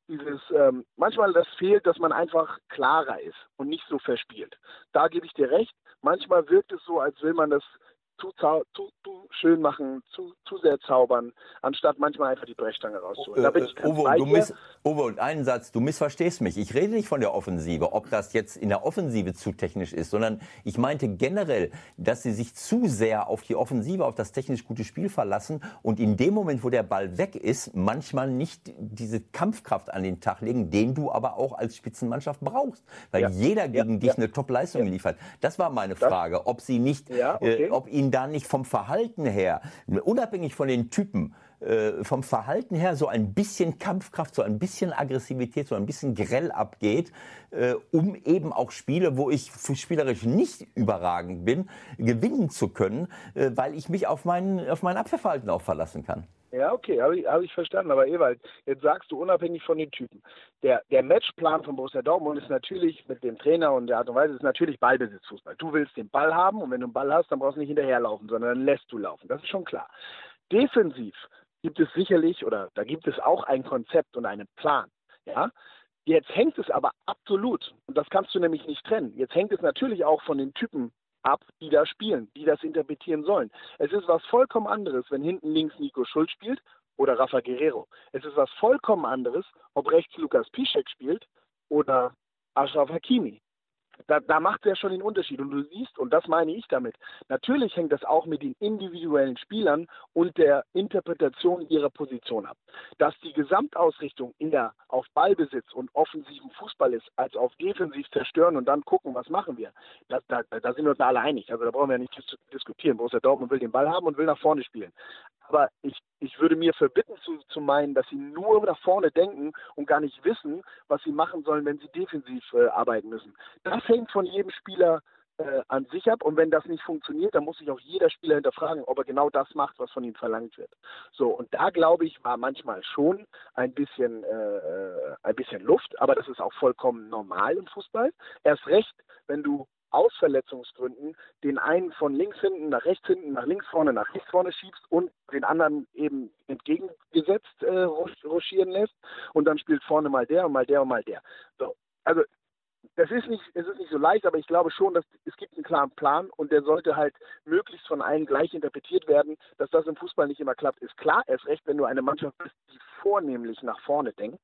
dieses, ähm, manchmal das fehlt, dass man einfach klarer ist und nicht so verspielt. Da gebe ich dir recht. Manchmal wirkt es so, als will man das zu, zu, zu schön machen, zu, zu sehr zaubern, anstatt manchmal einfach die Brechstange rauszuholen. Da bin ich äh, Uwe, du miss, Uwe, und einen Satz, du missverstehst mich. Ich rede nicht von der Offensive, ob das jetzt in der Offensive zu technisch ist, sondern ich meinte generell, dass sie sich zu sehr auf die Offensive, auf das technisch gute Spiel verlassen und in dem Moment, wo der Ball weg ist, manchmal nicht diese Kampfkraft an den Tag legen, den du aber auch als Spitzenmannschaft brauchst, weil ja. jeder gegen ja. dich ja. eine Top-Leistung liefert. Das war meine Frage, ob sie nicht, okay. äh, ob ihnen da nicht vom Verhalten her, unabhängig von den Typen, äh, vom Verhalten her so ein bisschen Kampfkraft, so ein bisschen Aggressivität, so ein bisschen grell abgeht, äh, um eben auch Spiele, wo ich spielerisch nicht überragend bin, gewinnen zu können, äh, weil ich mich auf mein, auf mein Abwehrverhalten auch verlassen kann. Ja, okay, habe ich, hab ich verstanden. Aber Ewald, jetzt sagst du unabhängig von den Typen. Der, der Matchplan von Borussia Dortmund ist natürlich mit dem Trainer und der Art und Weise ist natürlich Ballbesitzfußball. Du willst den Ball haben und wenn du einen Ball hast, dann brauchst du nicht hinterherlaufen, sondern dann lässt du laufen. Das ist schon klar. Defensiv gibt es sicherlich oder da gibt es auch ein Konzept und einen Plan. Ja, Jetzt hängt es aber absolut, und das kannst du nämlich nicht trennen, jetzt hängt es natürlich auch von den Typen ab, die da spielen, die das interpretieren sollen. Es ist was vollkommen anderes, wenn hinten links Nico Schulz spielt oder Rafa Guerrero. Es ist was vollkommen anderes, ob rechts Lukas Piszek spielt oder Ashraf Hakimi. Da, da macht er schon den Unterschied. Und du siehst, und das meine ich damit, natürlich hängt das auch mit den individuellen Spielern und der Interpretation ihrer Position ab. Dass die Gesamtausrichtung der auf Ballbesitz und offensiven Fußball ist, als auf defensiv zerstören und dann gucken, was machen wir. Da, da, da sind wir uns alle einig. Also da brauchen wir ja nicht zu diskutieren. Borussia Dortmund will den Ball haben und will nach vorne spielen. Aber ich, ich würde mir verbitten zu, zu meinen, dass sie nur nach vorne denken und gar nicht wissen, was sie machen sollen, wenn sie defensiv äh, arbeiten müssen. Das hängt von jedem Spieler äh, an sich ab. Und wenn das nicht funktioniert, dann muss sich auch jeder Spieler hinterfragen, ob er genau das macht, was von ihm verlangt wird. So, und da glaube ich, war manchmal schon ein bisschen, äh, äh ein bisschen Luft, aber das ist auch vollkommen normal im Fußball. Erst recht, wenn du aus Verletzungsgründen den einen von links hinten nach rechts hinten, nach links vorne, nach rechts vorne schiebst und den anderen eben entgegengesetzt äh, ruschieren lässt und dann spielt vorne mal der und mal der und mal der. So, also das ist nicht, es ist nicht so leicht, aber ich glaube schon, dass es gibt einen klaren Plan und der sollte halt möglichst von allen gleich interpretiert werden. Dass das im Fußball nicht immer klappt, ist klar. Erst recht, wenn du eine Mannschaft bist, die vornehmlich nach vorne denkt.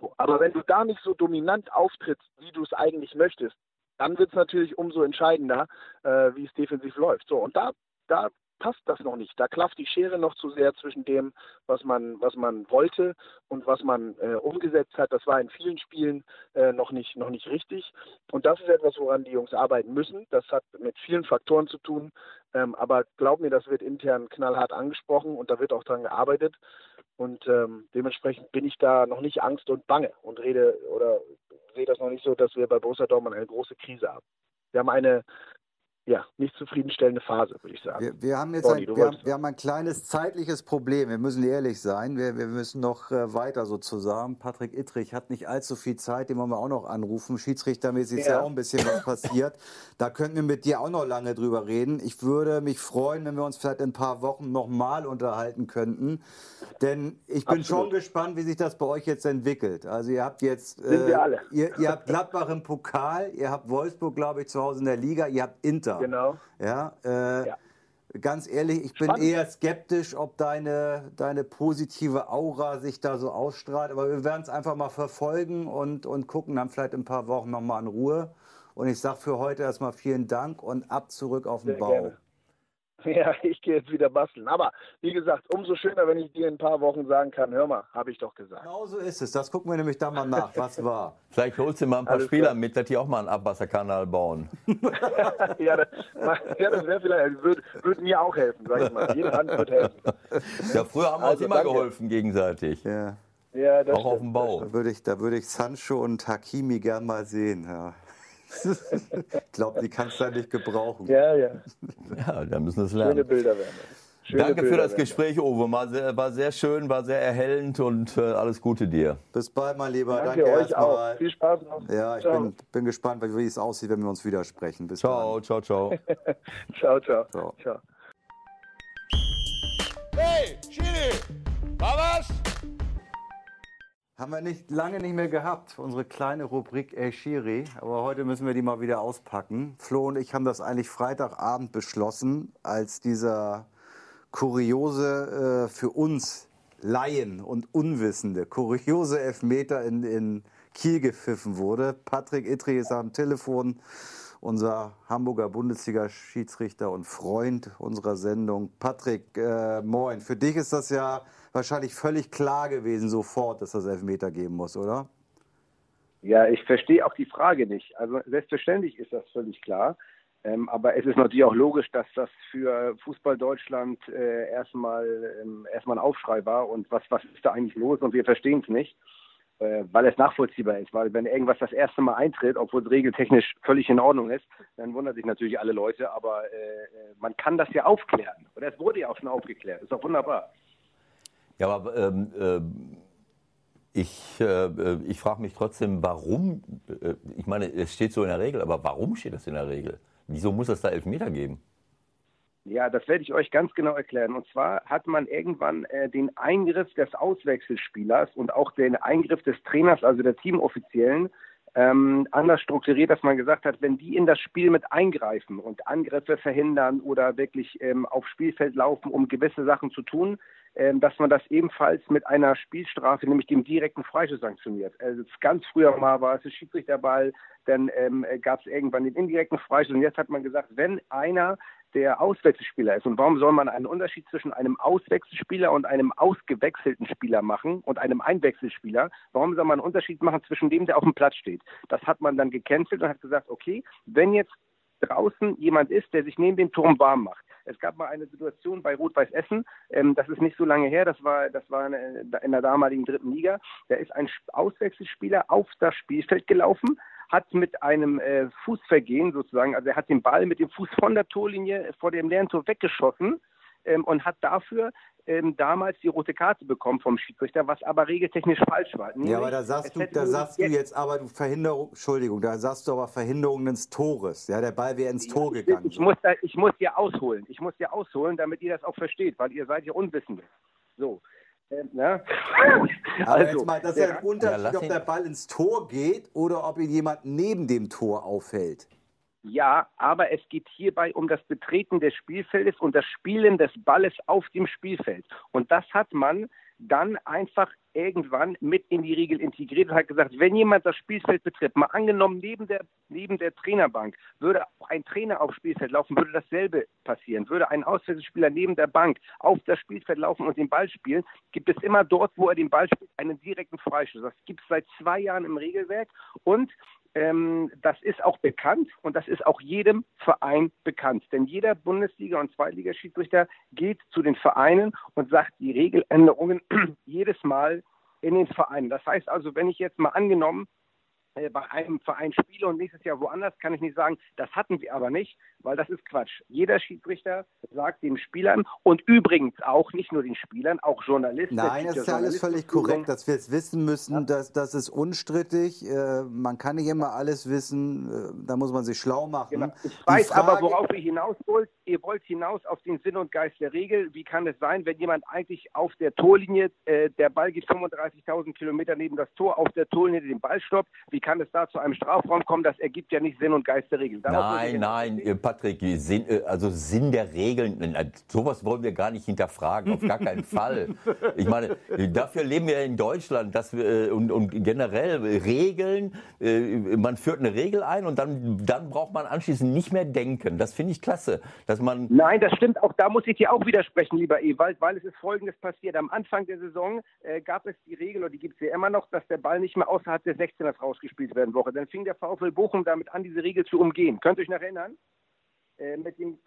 So, aber wenn du da nicht so dominant auftrittst, wie du es eigentlich möchtest, dann wird es natürlich umso entscheidender, äh, wie es defensiv läuft. So, und da, da passt das noch nicht. Da klafft die Schere noch zu sehr zwischen dem, was man, was man wollte und was man äh, umgesetzt hat. Das war in vielen Spielen äh, noch, nicht, noch nicht richtig. Und das ist etwas, woran die Jungs arbeiten müssen. Das hat mit vielen Faktoren zu tun. Ähm, aber glaub mir, das wird intern knallhart angesprochen und da wird auch dran gearbeitet. Und ähm, dementsprechend bin ich da noch nicht Angst und Bange und rede oder sehe das noch nicht so, dass wir bei Borussia Dortmund eine große Krise haben. Wir haben eine ja, nicht zufriedenstellende Phase, würde ich sagen. Wir, wir haben jetzt ein, wir haben, wir haben ein kleines zeitliches Problem. Wir müssen ehrlich sein. Wir, wir müssen noch äh, weiter sozusagen. Patrick Ittrich hat nicht allzu viel Zeit, den wollen wir auch noch anrufen. Schiedsrichtermäßig ist ja auch ein bisschen was passiert. Da könnten wir mit dir auch noch lange drüber reden. Ich würde mich freuen, wenn wir uns vielleicht in ein paar Wochen nochmal unterhalten könnten. Denn ich bin Absolut. schon gespannt, wie sich das bei euch jetzt entwickelt. Also ihr habt jetzt äh, ihr, ihr habt Gladbach im Pokal, ihr habt Wolfsburg, glaube ich, zu Hause in der Liga, ihr habt Inter Winter. Genau. Ja, äh, ja. Ganz ehrlich, ich bin Spannend. eher skeptisch, ob deine, deine positive Aura sich da so ausstrahlt. Aber wir werden es einfach mal verfolgen und, und gucken dann vielleicht in ein paar Wochen nochmal in Ruhe. Und ich sage für heute erstmal vielen Dank und ab zurück auf den Sehr Bau. Gerne. Ja, ich gehe jetzt wieder basteln. Aber wie gesagt, umso schöner, wenn ich dir in ein paar Wochen sagen kann, hör mal, habe ich doch gesagt. Genau so ist es. Das gucken wir nämlich dann mal nach, was war. Vielleicht holst du mal ein paar Alles Spieler klar. mit, dass die auch mal einen Abwasserkanal bauen. ja, das, ja, das wäre vielleicht, würde würd mir auch helfen, sag ich mal. Jede Hand wird helfen. Ja, früher haben wir also, uns immer danke. geholfen gegenseitig. Ja. Ja, auch stimmt, auf dem Bau. Da würde ich, da würde ich Sancho und Hakimi gern mal sehen. Ja ich glaube, die kannst du da nicht gebrauchen. Ja, ja. Ja, da müssen wir es lernen. Schöne Bilder werden Schöne Danke Bilder für das Gespräch, Uwe. War sehr, war sehr, schön, war sehr erhellend und äh, alles Gute dir. Bis bald, mein Lieber. Danke, Danke euch auch. Viel Spaß noch. Ja, ich bin, bin, gespannt, wie es aussieht, wenn wir uns widersprechen. Bis ciao, dann. ciao, ciao. ciao, ciao. Ciao. ciao. Hey, Chili, war was? Haben wir nicht lange nicht mehr gehabt, unsere kleine Rubrik El Shiri. Aber heute müssen wir die mal wieder auspacken. Flo und ich haben das eigentlich Freitagabend beschlossen, als dieser kuriose, äh, für uns Laien und Unwissende, kuriose Elfmeter in, in Kiel gepfiffen wurde. Patrick Ittrich ist am Telefon, unser Hamburger Bundesliga-Schiedsrichter und Freund unserer Sendung. Patrick, äh, moin. Für dich ist das ja wahrscheinlich völlig klar gewesen sofort, dass das Elfmeter geben muss, oder? Ja, ich verstehe auch die Frage nicht. Also selbstverständlich ist das völlig klar. Ähm, aber es ist natürlich auch logisch, dass das für Fußball Deutschland äh, erstmal ähm, erstmal ein Aufschrei war und was was ist da eigentlich los und wir verstehen es nicht, weil es nachvollziehbar ist. Weil wenn irgendwas das erste Mal eintritt, obwohl es regeltechnisch völlig in Ordnung ist, dann wundern sich natürlich alle Leute. Aber äh, äh man kann das ja aufklären oder es wurde ja auch schon aufgeklärt. Ist doch wunderbar. Ja, aber ähm, äh, ich, äh, ich frage mich trotzdem, warum, äh, ich meine, es steht so in der Regel, aber warum steht das in der Regel? Wieso muss es da Elfmeter geben? Ja, das werde ich euch ganz genau erklären. Und zwar hat man irgendwann äh, den Eingriff des Auswechselspielers und auch den Eingriff des Trainers, also der Teamoffiziellen, ähm, anders strukturiert, dass man gesagt hat, wenn die in das Spiel mit eingreifen und Angriffe verhindern oder wirklich ähm, aufs Spielfeld laufen, um gewisse Sachen zu tun, ähm, dass man das ebenfalls mit einer Spielstrafe, nämlich dem direkten Freischuss sanktioniert. Also ganz früher mal war es der Schiedsrichterball, dann ähm, gab es irgendwann den indirekten Freischuss und jetzt hat man gesagt, wenn einer der Auswechselspieler ist. Und warum soll man einen Unterschied zwischen einem Auswechselspieler und einem ausgewechselten Spieler machen und einem Einwechselspieler? Warum soll man einen Unterschied machen zwischen dem, der auf dem Platz steht? Das hat man dann gecancelt und hat gesagt, okay, wenn jetzt draußen jemand ist, der sich neben dem Turm warm macht. Es gab mal eine Situation bei Rot-Weiß Essen, ähm, das ist nicht so lange her, das war, das war in der damaligen dritten Liga. Da ist ein Auswechselspieler auf das Spielfeld gelaufen, hat mit einem äh, Fußvergehen sozusagen, also er hat den Ball mit dem Fuß von der Torlinie vor dem leeren Tor weggeschossen ähm, und hat dafür ähm, damals die rote Karte bekommen vom Schiedsrichter, was aber regeltechnisch falsch war. Nämlich, ja, aber da sagst, du, da sagst du jetzt aber Verhinderung, Entschuldigung, da sagst du aber Verhinderung des Tores. Ja, der Ball wäre ins Tor ja, gegangen. Ich, muss da, ich muss ja ausholen. Ich muss ja ausholen, damit ihr das auch versteht, weil ihr seid ja Unwissende. So. Ähm, ne? Aber also, jetzt mal, das ist ja ein Unterschied, ob der Ball ins Tor geht oder ob ihn jemand neben dem Tor aufhält. Ja, aber es geht hierbei um das Betreten des Spielfeldes und das Spielen des Balles auf dem Spielfeld. Und das hat man dann einfach irgendwann mit in die Regel integriert und hat gesagt, wenn jemand das Spielfeld betritt, mal angenommen neben der, neben der Trainerbank, würde ein Trainer aufs Spielfeld laufen, würde dasselbe passieren. Würde ein Auswechselspieler neben der Bank auf das Spielfeld laufen und den Ball spielen, gibt es immer dort, wo er den Ball spielt, einen direkten Freischuss. Das gibt es seit zwei Jahren im Regelwerk und das ist auch bekannt und das ist auch jedem Verein bekannt. Denn jeder Bundesliga- und Zweitligaschiedsrichter geht zu den Vereinen und sagt die Regeländerungen jedes Mal in den Vereinen. Das heißt also, wenn ich jetzt mal angenommen bei einem Verein spiele und nächstes Jahr woanders, kann ich nicht sagen, das hatten wir aber nicht, weil das ist Quatsch. Jeder Schiedsrichter sagt den Spielern und übrigens auch nicht nur den Spielern, auch Journalisten. Nein, das ist ja alles völlig korrekt, dass wir es wissen müssen, ja. dass das ist unstrittig. Äh, man kann nicht immer alles wissen, äh, da muss man sich schlau machen. Genau. Ich weiß Frage, aber, worauf ihr hinaus wollt. Ihr wollt hinaus auf den Sinn und Geist der Regel. Wie kann es sein, wenn jemand eigentlich auf der Torlinie, äh, der Ball geht 35.000 Kilometer neben das Tor, auf der Torlinie den Ball stoppt, wie kann es da zu einem Strafraum kommen? Das ergibt ja nicht Sinn und Geist der Regel. Darauf nein, nein, äh, Patrick, Sinn, äh, also Sinn der Regeln, sowas wollen wir gar nicht hinterfragen, auf gar keinen Fall. Ich meine, dafür leben wir in Deutschland dass wir, äh, und, und generell Regeln, man führt eine Regel ein und dann, dann braucht man anschließend nicht mehr denken. Das finde ich klasse, dass man... Nein, das stimmt, auch da muss ich dir auch widersprechen, lieber Ewald, weil es ist Folgendes passiert. Am Anfang der Saison äh, gab es die Regel, oder die gibt es ja immer noch, dass der Ball nicht mehr außerhalb der 16er rausgespielt gespielt werden Woche. Dann fing der VfL Bochum damit an, diese Regel zu umgehen. Könnt ihr euch noch erinnern? Äh, mit dem,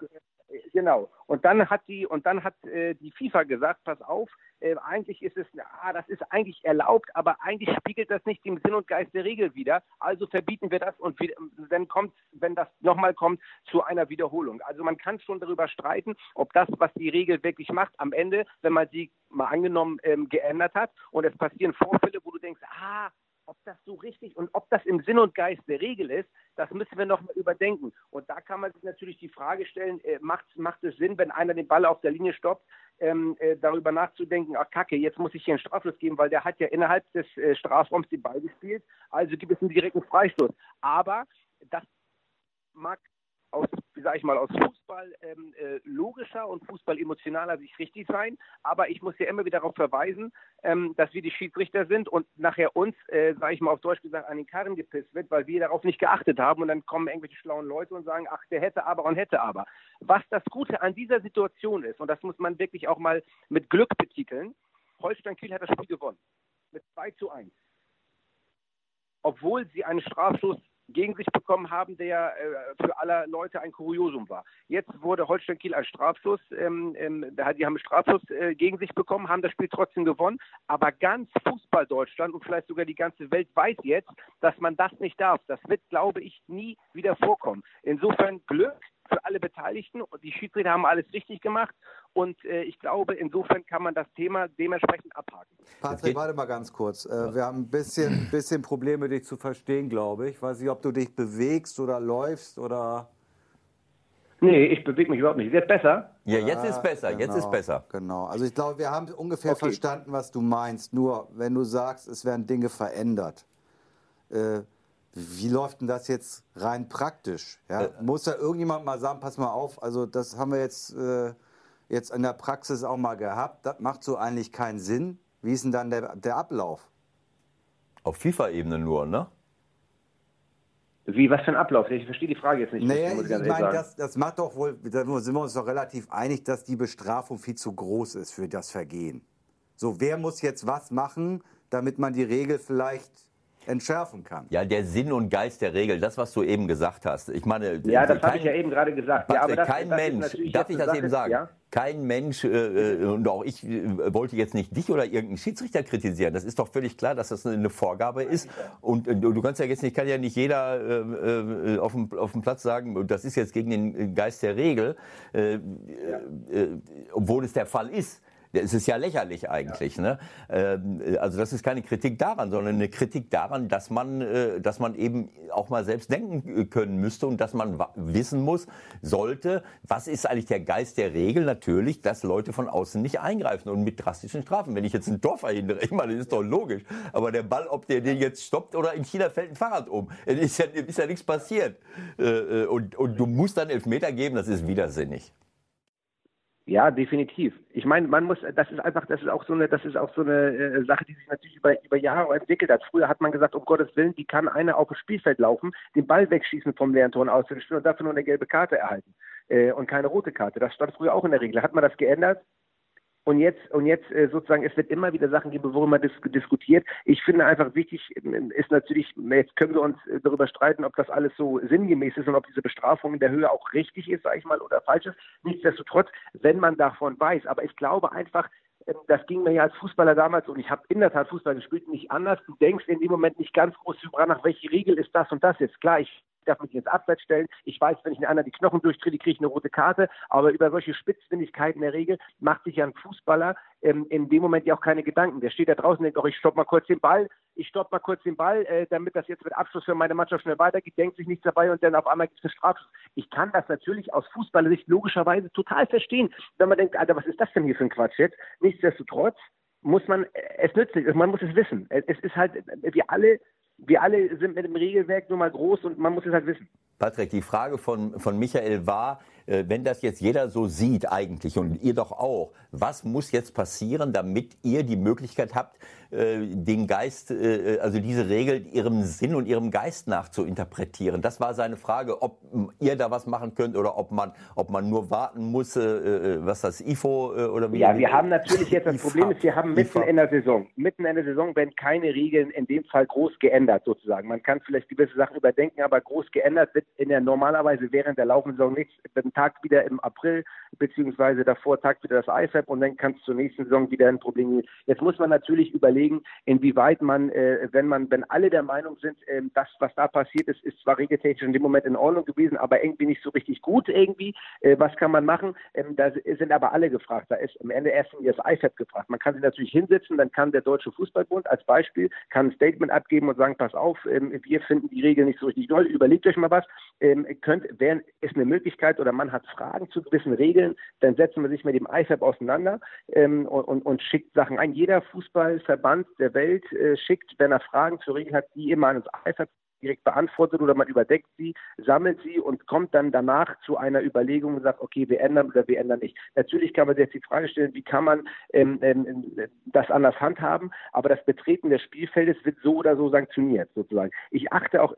äh, genau. Und dann hat die und dann hat äh, die FIFA gesagt, pass auf, äh, eigentlich ist es, ah, das ist eigentlich erlaubt, aber eigentlich spiegelt das nicht den Sinn und Geist der Regel wider. Also verbieten wir das und dann kommt, wenn das nochmal kommt, zu einer Wiederholung. Also man kann schon darüber streiten, ob das, was die Regel wirklich macht, am Ende, wenn man sie mal angenommen ähm, geändert hat und es passieren Vorfälle, wo du denkst, ah, ob das so richtig und ob das im Sinn und Geist der Regel ist, das müssen wir noch mal überdenken. Und da kann man sich natürlich die Frage stellen, äh, macht, macht es Sinn, wenn einer den Ball auf der Linie stoppt, ähm, äh, darüber nachzudenken, ach kacke, jetzt muss ich hier einen Straflos geben, weil der hat ja innerhalb des äh, Strafraums den Ball gespielt, also gibt es einen direkten Freistoß. Aber das mag aus, wie sage ich mal, aus Fußball ähm, äh, logischer und Fußball emotionaler Sicht richtig sein. Aber ich muss ja immer wieder darauf verweisen, ähm, dass wir die Schiedsrichter sind und nachher uns, äh, sage ich mal auf Deutsch gesagt, an den Karren gepisst wird, weil wir darauf nicht geachtet haben und dann kommen irgendwelche schlauen Leute und sagen, ach, der hätte aber und hätte aber. Was das Gute an dieser Situation ist, und das muss man wirklich auch mal mit Glück betiteln, Holstein Kiel hat das Spiel gewonnen. Mit 2 zu 1 obwohl sie einen Strafschuss gegen sich bekommen haben, der äh, für alle Leute ein Kuriosum war. Jetzt wurde Holstein Kiel als Strafschuss, ähm, ähm, die haben Strafschuss äh, gegen sich bekommen, haben das Spiel trotzdem gewonnen. Aber ganz Fußball Deutschland und vielleicht sogar die ganze Welt weiß jetzt, dass man das nicht darf. Das wird, glaube ich, nie wieder vorkommen. Insofern Glück für alle Beteiligten. Die Schiedsrichter haben alles richtig gemacht und äh, ich glaube, insofern kann man das Thema dementsprechend abhaken. Patrick, warte mal ganz kurz. Äh, wir haben ein bisschen, bisschen Probleme, dich zu verstehen, glaube ich. Ich weiß nicht, ob du dich bewegst oder läufst oder. Nee, ich bewege mich überhaupt nicht. Wird besser? Ja, jetzt ist besser. Genau, jetzt ist besser. Genau. Also ich glaube, wir haben ungefähr okay. verstanden, was du meinst. Nur wenn du sagst, es werden Dinge verändert. Äh, wie läuft denn das jetzt rein praktisch? Ja? Äh, Muss da irgendjemand mal sagen, pass mal auf, also das haben wir jetzt, äh, jetzt in der Praxis auch mal gehabt, das macht so eigentlich keinen Sinn. Wie ist denn dann der, der Ablauf? Auf FIFA-Ebene nur, ne? Wie, was für ein Ablauf? Ich verstehe die Frage jetzt nicht. Naja, ich, ich meine, das, das macht doch wohl, da sind wir uns doch relativ einig, dass die Bestrafung viel zu groß ist für das Vergehen. So, wer muss jetzt was machen, damit man die Regel vielleicht entschärfen kann. Ja, der Sinn und Geist der Regel, das, was du eben gesagt hast. Ich meine, ja, das habe ich ja eben gerade gesagt. Ja, aber das, kein das Mensch, darf ich das Sache, eben sagen? Ja? Kein Mensch, äh, äh, und auch ich äh, wollte jetzt nicht dich oder irgendeinen Schiedsrichter kritisieren. Das ist doch völlig klar, dass das eine Vorgabe ist. Und äh, du kannst ja jetzt nicht, kann ja nicht jeder äh, äh, auf, dem, auf dem Platz sagen, das ist jetzt gegen den Geist der Regel, ja. obwohl es der Fall ist. Es ist ja lächerlich eigentlich. Ja. Ne? Ähm, also das ist keine Kritik daran, sondern eine Kritik daran, dass man, äh, dass man eben auch mal selbst denken äh, können müsste und dass man wissen muss, sollte, was ist eigentlich der Geist der Regel? Natürlich, dass Leute von außen nicht eingreifen und mit drastischen Strafen. Wenn ich jetzt ein Tor verhindere, ich meine, das ist doch logisch. Aber der Ball, ob der den jetzt stoppt oder in China fällt ein Fahrrad um, ist ja, ist ja nichts passiert. Äh, und, und du musst dann Elfmeter geben, das ist widersinnig. Ja, definitiv. Ich meine, man muss, das ist einfach, das ist auch so eine, das ist auch so eine äh, Sache, die sich natürlich über, über Jahre entwickelt hat. Früher hat man gesagt, um Gottes Willen, wie kann einer auf das Spielfeld laufen, den Ball wegschießen vom leeren Tor aus und dafür nur eine gelbe Karte erhalten äh, und keine rote Karte. Das stand früher auch in der Regel. Hat man das geändert? Und jetzt, und jetzt äh, sozusagen, es wird immer wieder Sachen geben, worüber man dis diskutiert. Ich finde einfach wichtig, ähm, ist natürlich, jetzt können wir uns äh, darüber streiten, ob das alles so sinngemäß ist und ob diese Bestrafung in der Höhe auch richtig ist, sage ich mal, oder falsch ist. Nichtsdestotrotz, wenn man davon weiß, aber ich glaube einfach, ähm, das ging mir ja als Fußballer damals, und ich habe in der Tat Fußball gespielt, nicht anders. Du denkst in dem Moment nicht ganz groß drüber nach, welche Regel ist das und das jetzt. Klar, ich darf mich ins Abseits stellen. Ich weiß, wenn ich einen anderen die Knochen durchtrete, kriege ich eine rote Karte. Aber über solche Spitzfindigkeiten in der Regel macht sich ja ein Fußballer ähm, in dem Moment ja auch keine Gedanken. Der steht da draußen und denkt, oh, ich stopp mal kurz den Ball, ich stopp mal kurz den Ball, äh, damit das jetzt mit Abschluss für meine Mannschaft schnell weitergeht, denkt sich nichts dabei und dann auf einmal gibt es eine Strafschuss. Ich kann das natürlich aus Fußballersicht logischerweise total verstehen, wenn man denkt, Alter, was ist das denn hier für ein Quatsch jetzt? Nichtsdestotrotz muss man, es nützt nicht, man muss es wissen. Es ist halt, wir alle wir alle sind mit dem Regelwerk nur mal groß und man muss es halt wissen. Patrick, die Frage von, von Michael war, äh, wenn das jetzt jeder so sieht eigentlich und ihr doch auch, was muss jetzt passieren, damit ihr die Möglichkeit habt, äh, den Geist, äh, also diese Regel ihrem Sinn und ihrem Geist nach zu interpretieren? Das war seine Frage, ob ihr da was machen könnt oder ob man, ob man nur warten muss, was das IFO oder wie? Ja, wir haben natürlich jetzt das Problem ist, wir haben mitten in der Saison, mitten in der Saison werden keine Regeln in dem Fall groß geändert sozusagen. Man kann vielleicht gewisse Sachen überdenken, aber groß geändert wird in der normalerweise während der laufenden Saison nichts. Ein Tag wieder im April, beziehungsweise davor Tag wieder das IFAB und dann kann es zur nächsten Saison wieder ein Problem geben. Jetzt muss man natürlich überlegen, inwieweit man, äh, wenn man, wenn alle der Meinung sind, äh, das, was da passiert ist, ist zwar regeltechnisch in dem Moment in Ordnung gewesen, aber irgendwie nicht so richtig gut irgendwie. Äh, was kann man machen? Ähm, da sind aber alle gefragt. Da ist am Ende erst das IFAB gefragt. Man kann sich natürlich hinsetzen, dann kann der Deutsche Fußballbund als Beispiel kann ein Statement abgeben und sagen, pass auf, ähm, wir finden die Regeln nicht so richtig toll, überlegt euch mal was. Ähm, könnt, ist eine Möglichkeit oder man hat Fragen zu gewissen Regeln, dann setzen wir sich mit dem IFAB auseinander ähm, und, und, und, schickt Sachen ein. Jeder Fußballverband der Welt äh, schickt, wenn er Fragen zur Regel hat, die immer an das IFAB direkt beantwortet oder man überdeckt sie, sammelt sie und kommt dann danach zu einer Überlegung und sagt, okay, wir ändern oder wir ändern nicht. Natürlich kann man jetzt die Frage stellen, wie kann man ähm, ähm, das anders handhaben, aber das Betreten des Spielfeldes wird so oder so sanktioniert, sozusagen. Ich achte auch,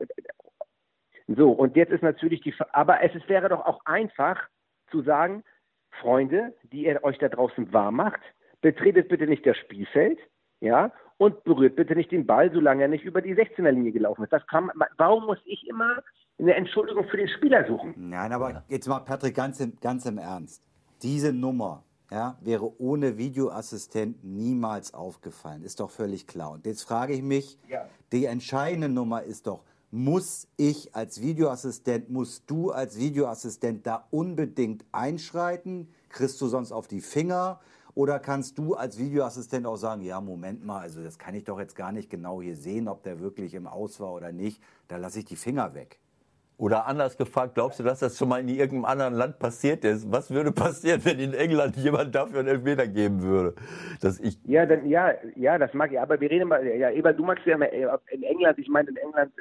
so, und jetzt ist natürlich die, aber es ist, wäre doch auch einfach zu sagen, Freunde, die ihr euch da draußen wahr macht, betretet bitte nicht das Spielfeld, ja, und berührt bitte nicht den Ball, solange er nicht über die 16er-Linie gelaufen ist. Das kann, warum muss ich immer eine Entschuldigung für den Spieler suchen? Nein, aber jetzt mal, Patrick, ganz im, ganz im Ernst. Diese Nummer ja, wäre ohne Videoassistent niemals aufgefallen. Ist doch völlig klar. Und jetzt frage ich mich, ja. die entscheidende Nummer ist doch, muss ich als Videoassistent, musst du als Videoassistent da unbedingt einschreiten? Kriegst du sonst auf die Finger? Oder kannst du als Videoassistent auch sagen, ja, Moment mal, also das kann ich doch jetzt gar nicht genau hier sehen, ob der wirklich im Aus war oder nicht, da lasse ich die Finger weg. Oder anders gefragt, glaubst du, dass das schon mal in irgendeinem anderen Land passiert ist? Was würde passieren, wenn in England jemand dafür einen Elfmeter geben würde? Dass ich ja, dann, ja, ja, das mag ich. Aber wir reden mal, ja, Eber, du magst ja in England, ich meine in England,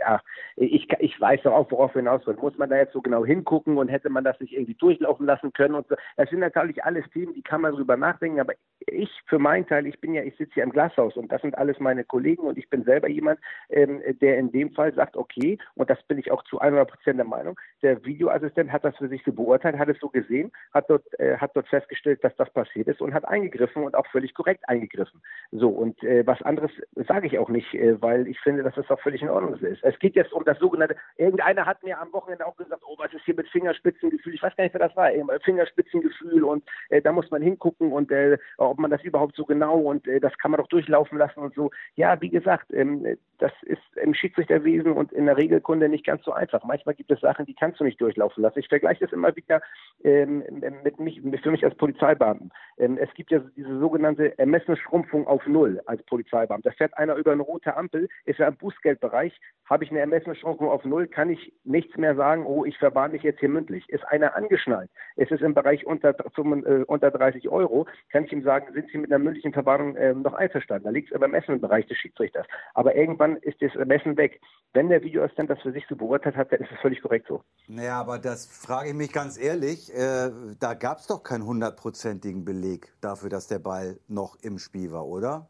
ja, ich, ich weiß doch auch, worauf wir hinaus wollen. Muss man da jetzt so genau hingucken und hätte man das nicht irgendwie durchlaufen lassen können und so. Das sind natürlich alles Themen, die kann man drüber nachdenken. Aber ich, für meinen Teil, ich bin ja, ich sitze hier im Glashaus und das sind alles meine Kollegen und ich bin selber jemand, ähm, der in dem Fall sagt, okay, und das bin ich auch zu 100 Prozent der Meinung. Der Videoassistent hat das für sich so beurteilt, hat es so gesehen, hat dort, äh, hat dort festgestellt, dass das passiert ist und hat eingegriffen und auch völlig korrekt eingegriffen. So, und äh, was anderes sage ich auch nicht, äh, weil ich finde, dass das auch völlig in Ordnung ist. Es geht jetzt um das sogenannte, irgendeiner hat mir am Wochenende auch gesagt, oh, was ist hier mit Fingerspitzengefühl? Ich weiß gar nicht, wer das war, Fingerspitzengefühl und äh, da muss man hingucken und äh, ob man das überhaupt so genau und äh, das kann man doch durchlaufen lassen und so. Ja, wie gesagt, ähm, das ist im Schiedsrichterwesen und in der Regelkunde nicht ganz so einfach. Manchmal gibt es Sachen, die kannst du nicht durchlaufen lassen. Ich vergleiche das immer wieder ähm, mit mich, für mich als Polizeibeamten. Ähm, es gibt ja diese sogenannte Ermessensschrumpfung auf Null als Polizeibeamter. Da fährt einer über eine rote Ampel, ist ja im Bußgeldbereich, habe ich eine Ermessensschrumpfung auf Null, kann ich nichts mehr sagen, oh, ich verwarne dich jetzt hier mündlich. Ist einer angeschnallt, ist es im Bereich unter, äh, unter 30 Euro, kann ich ihm sagen, sind Sie mit einer mündlichen Verwarnung äh, noch einverstanden? Da liegt es aber im Ermessensbereich des Schiedsrichters. Aber irgendwann ist das Ermessen weg. Wenn der Videoassistent das für sich so beurteilt hat, dann ist es völlig korrekt so. Naja, aber das frage ich mich ganz ehrlich. Äh, da gab es doch keinen hundertprozentigen Beleg dafür, dass der Ball noch im Spiel war, oder?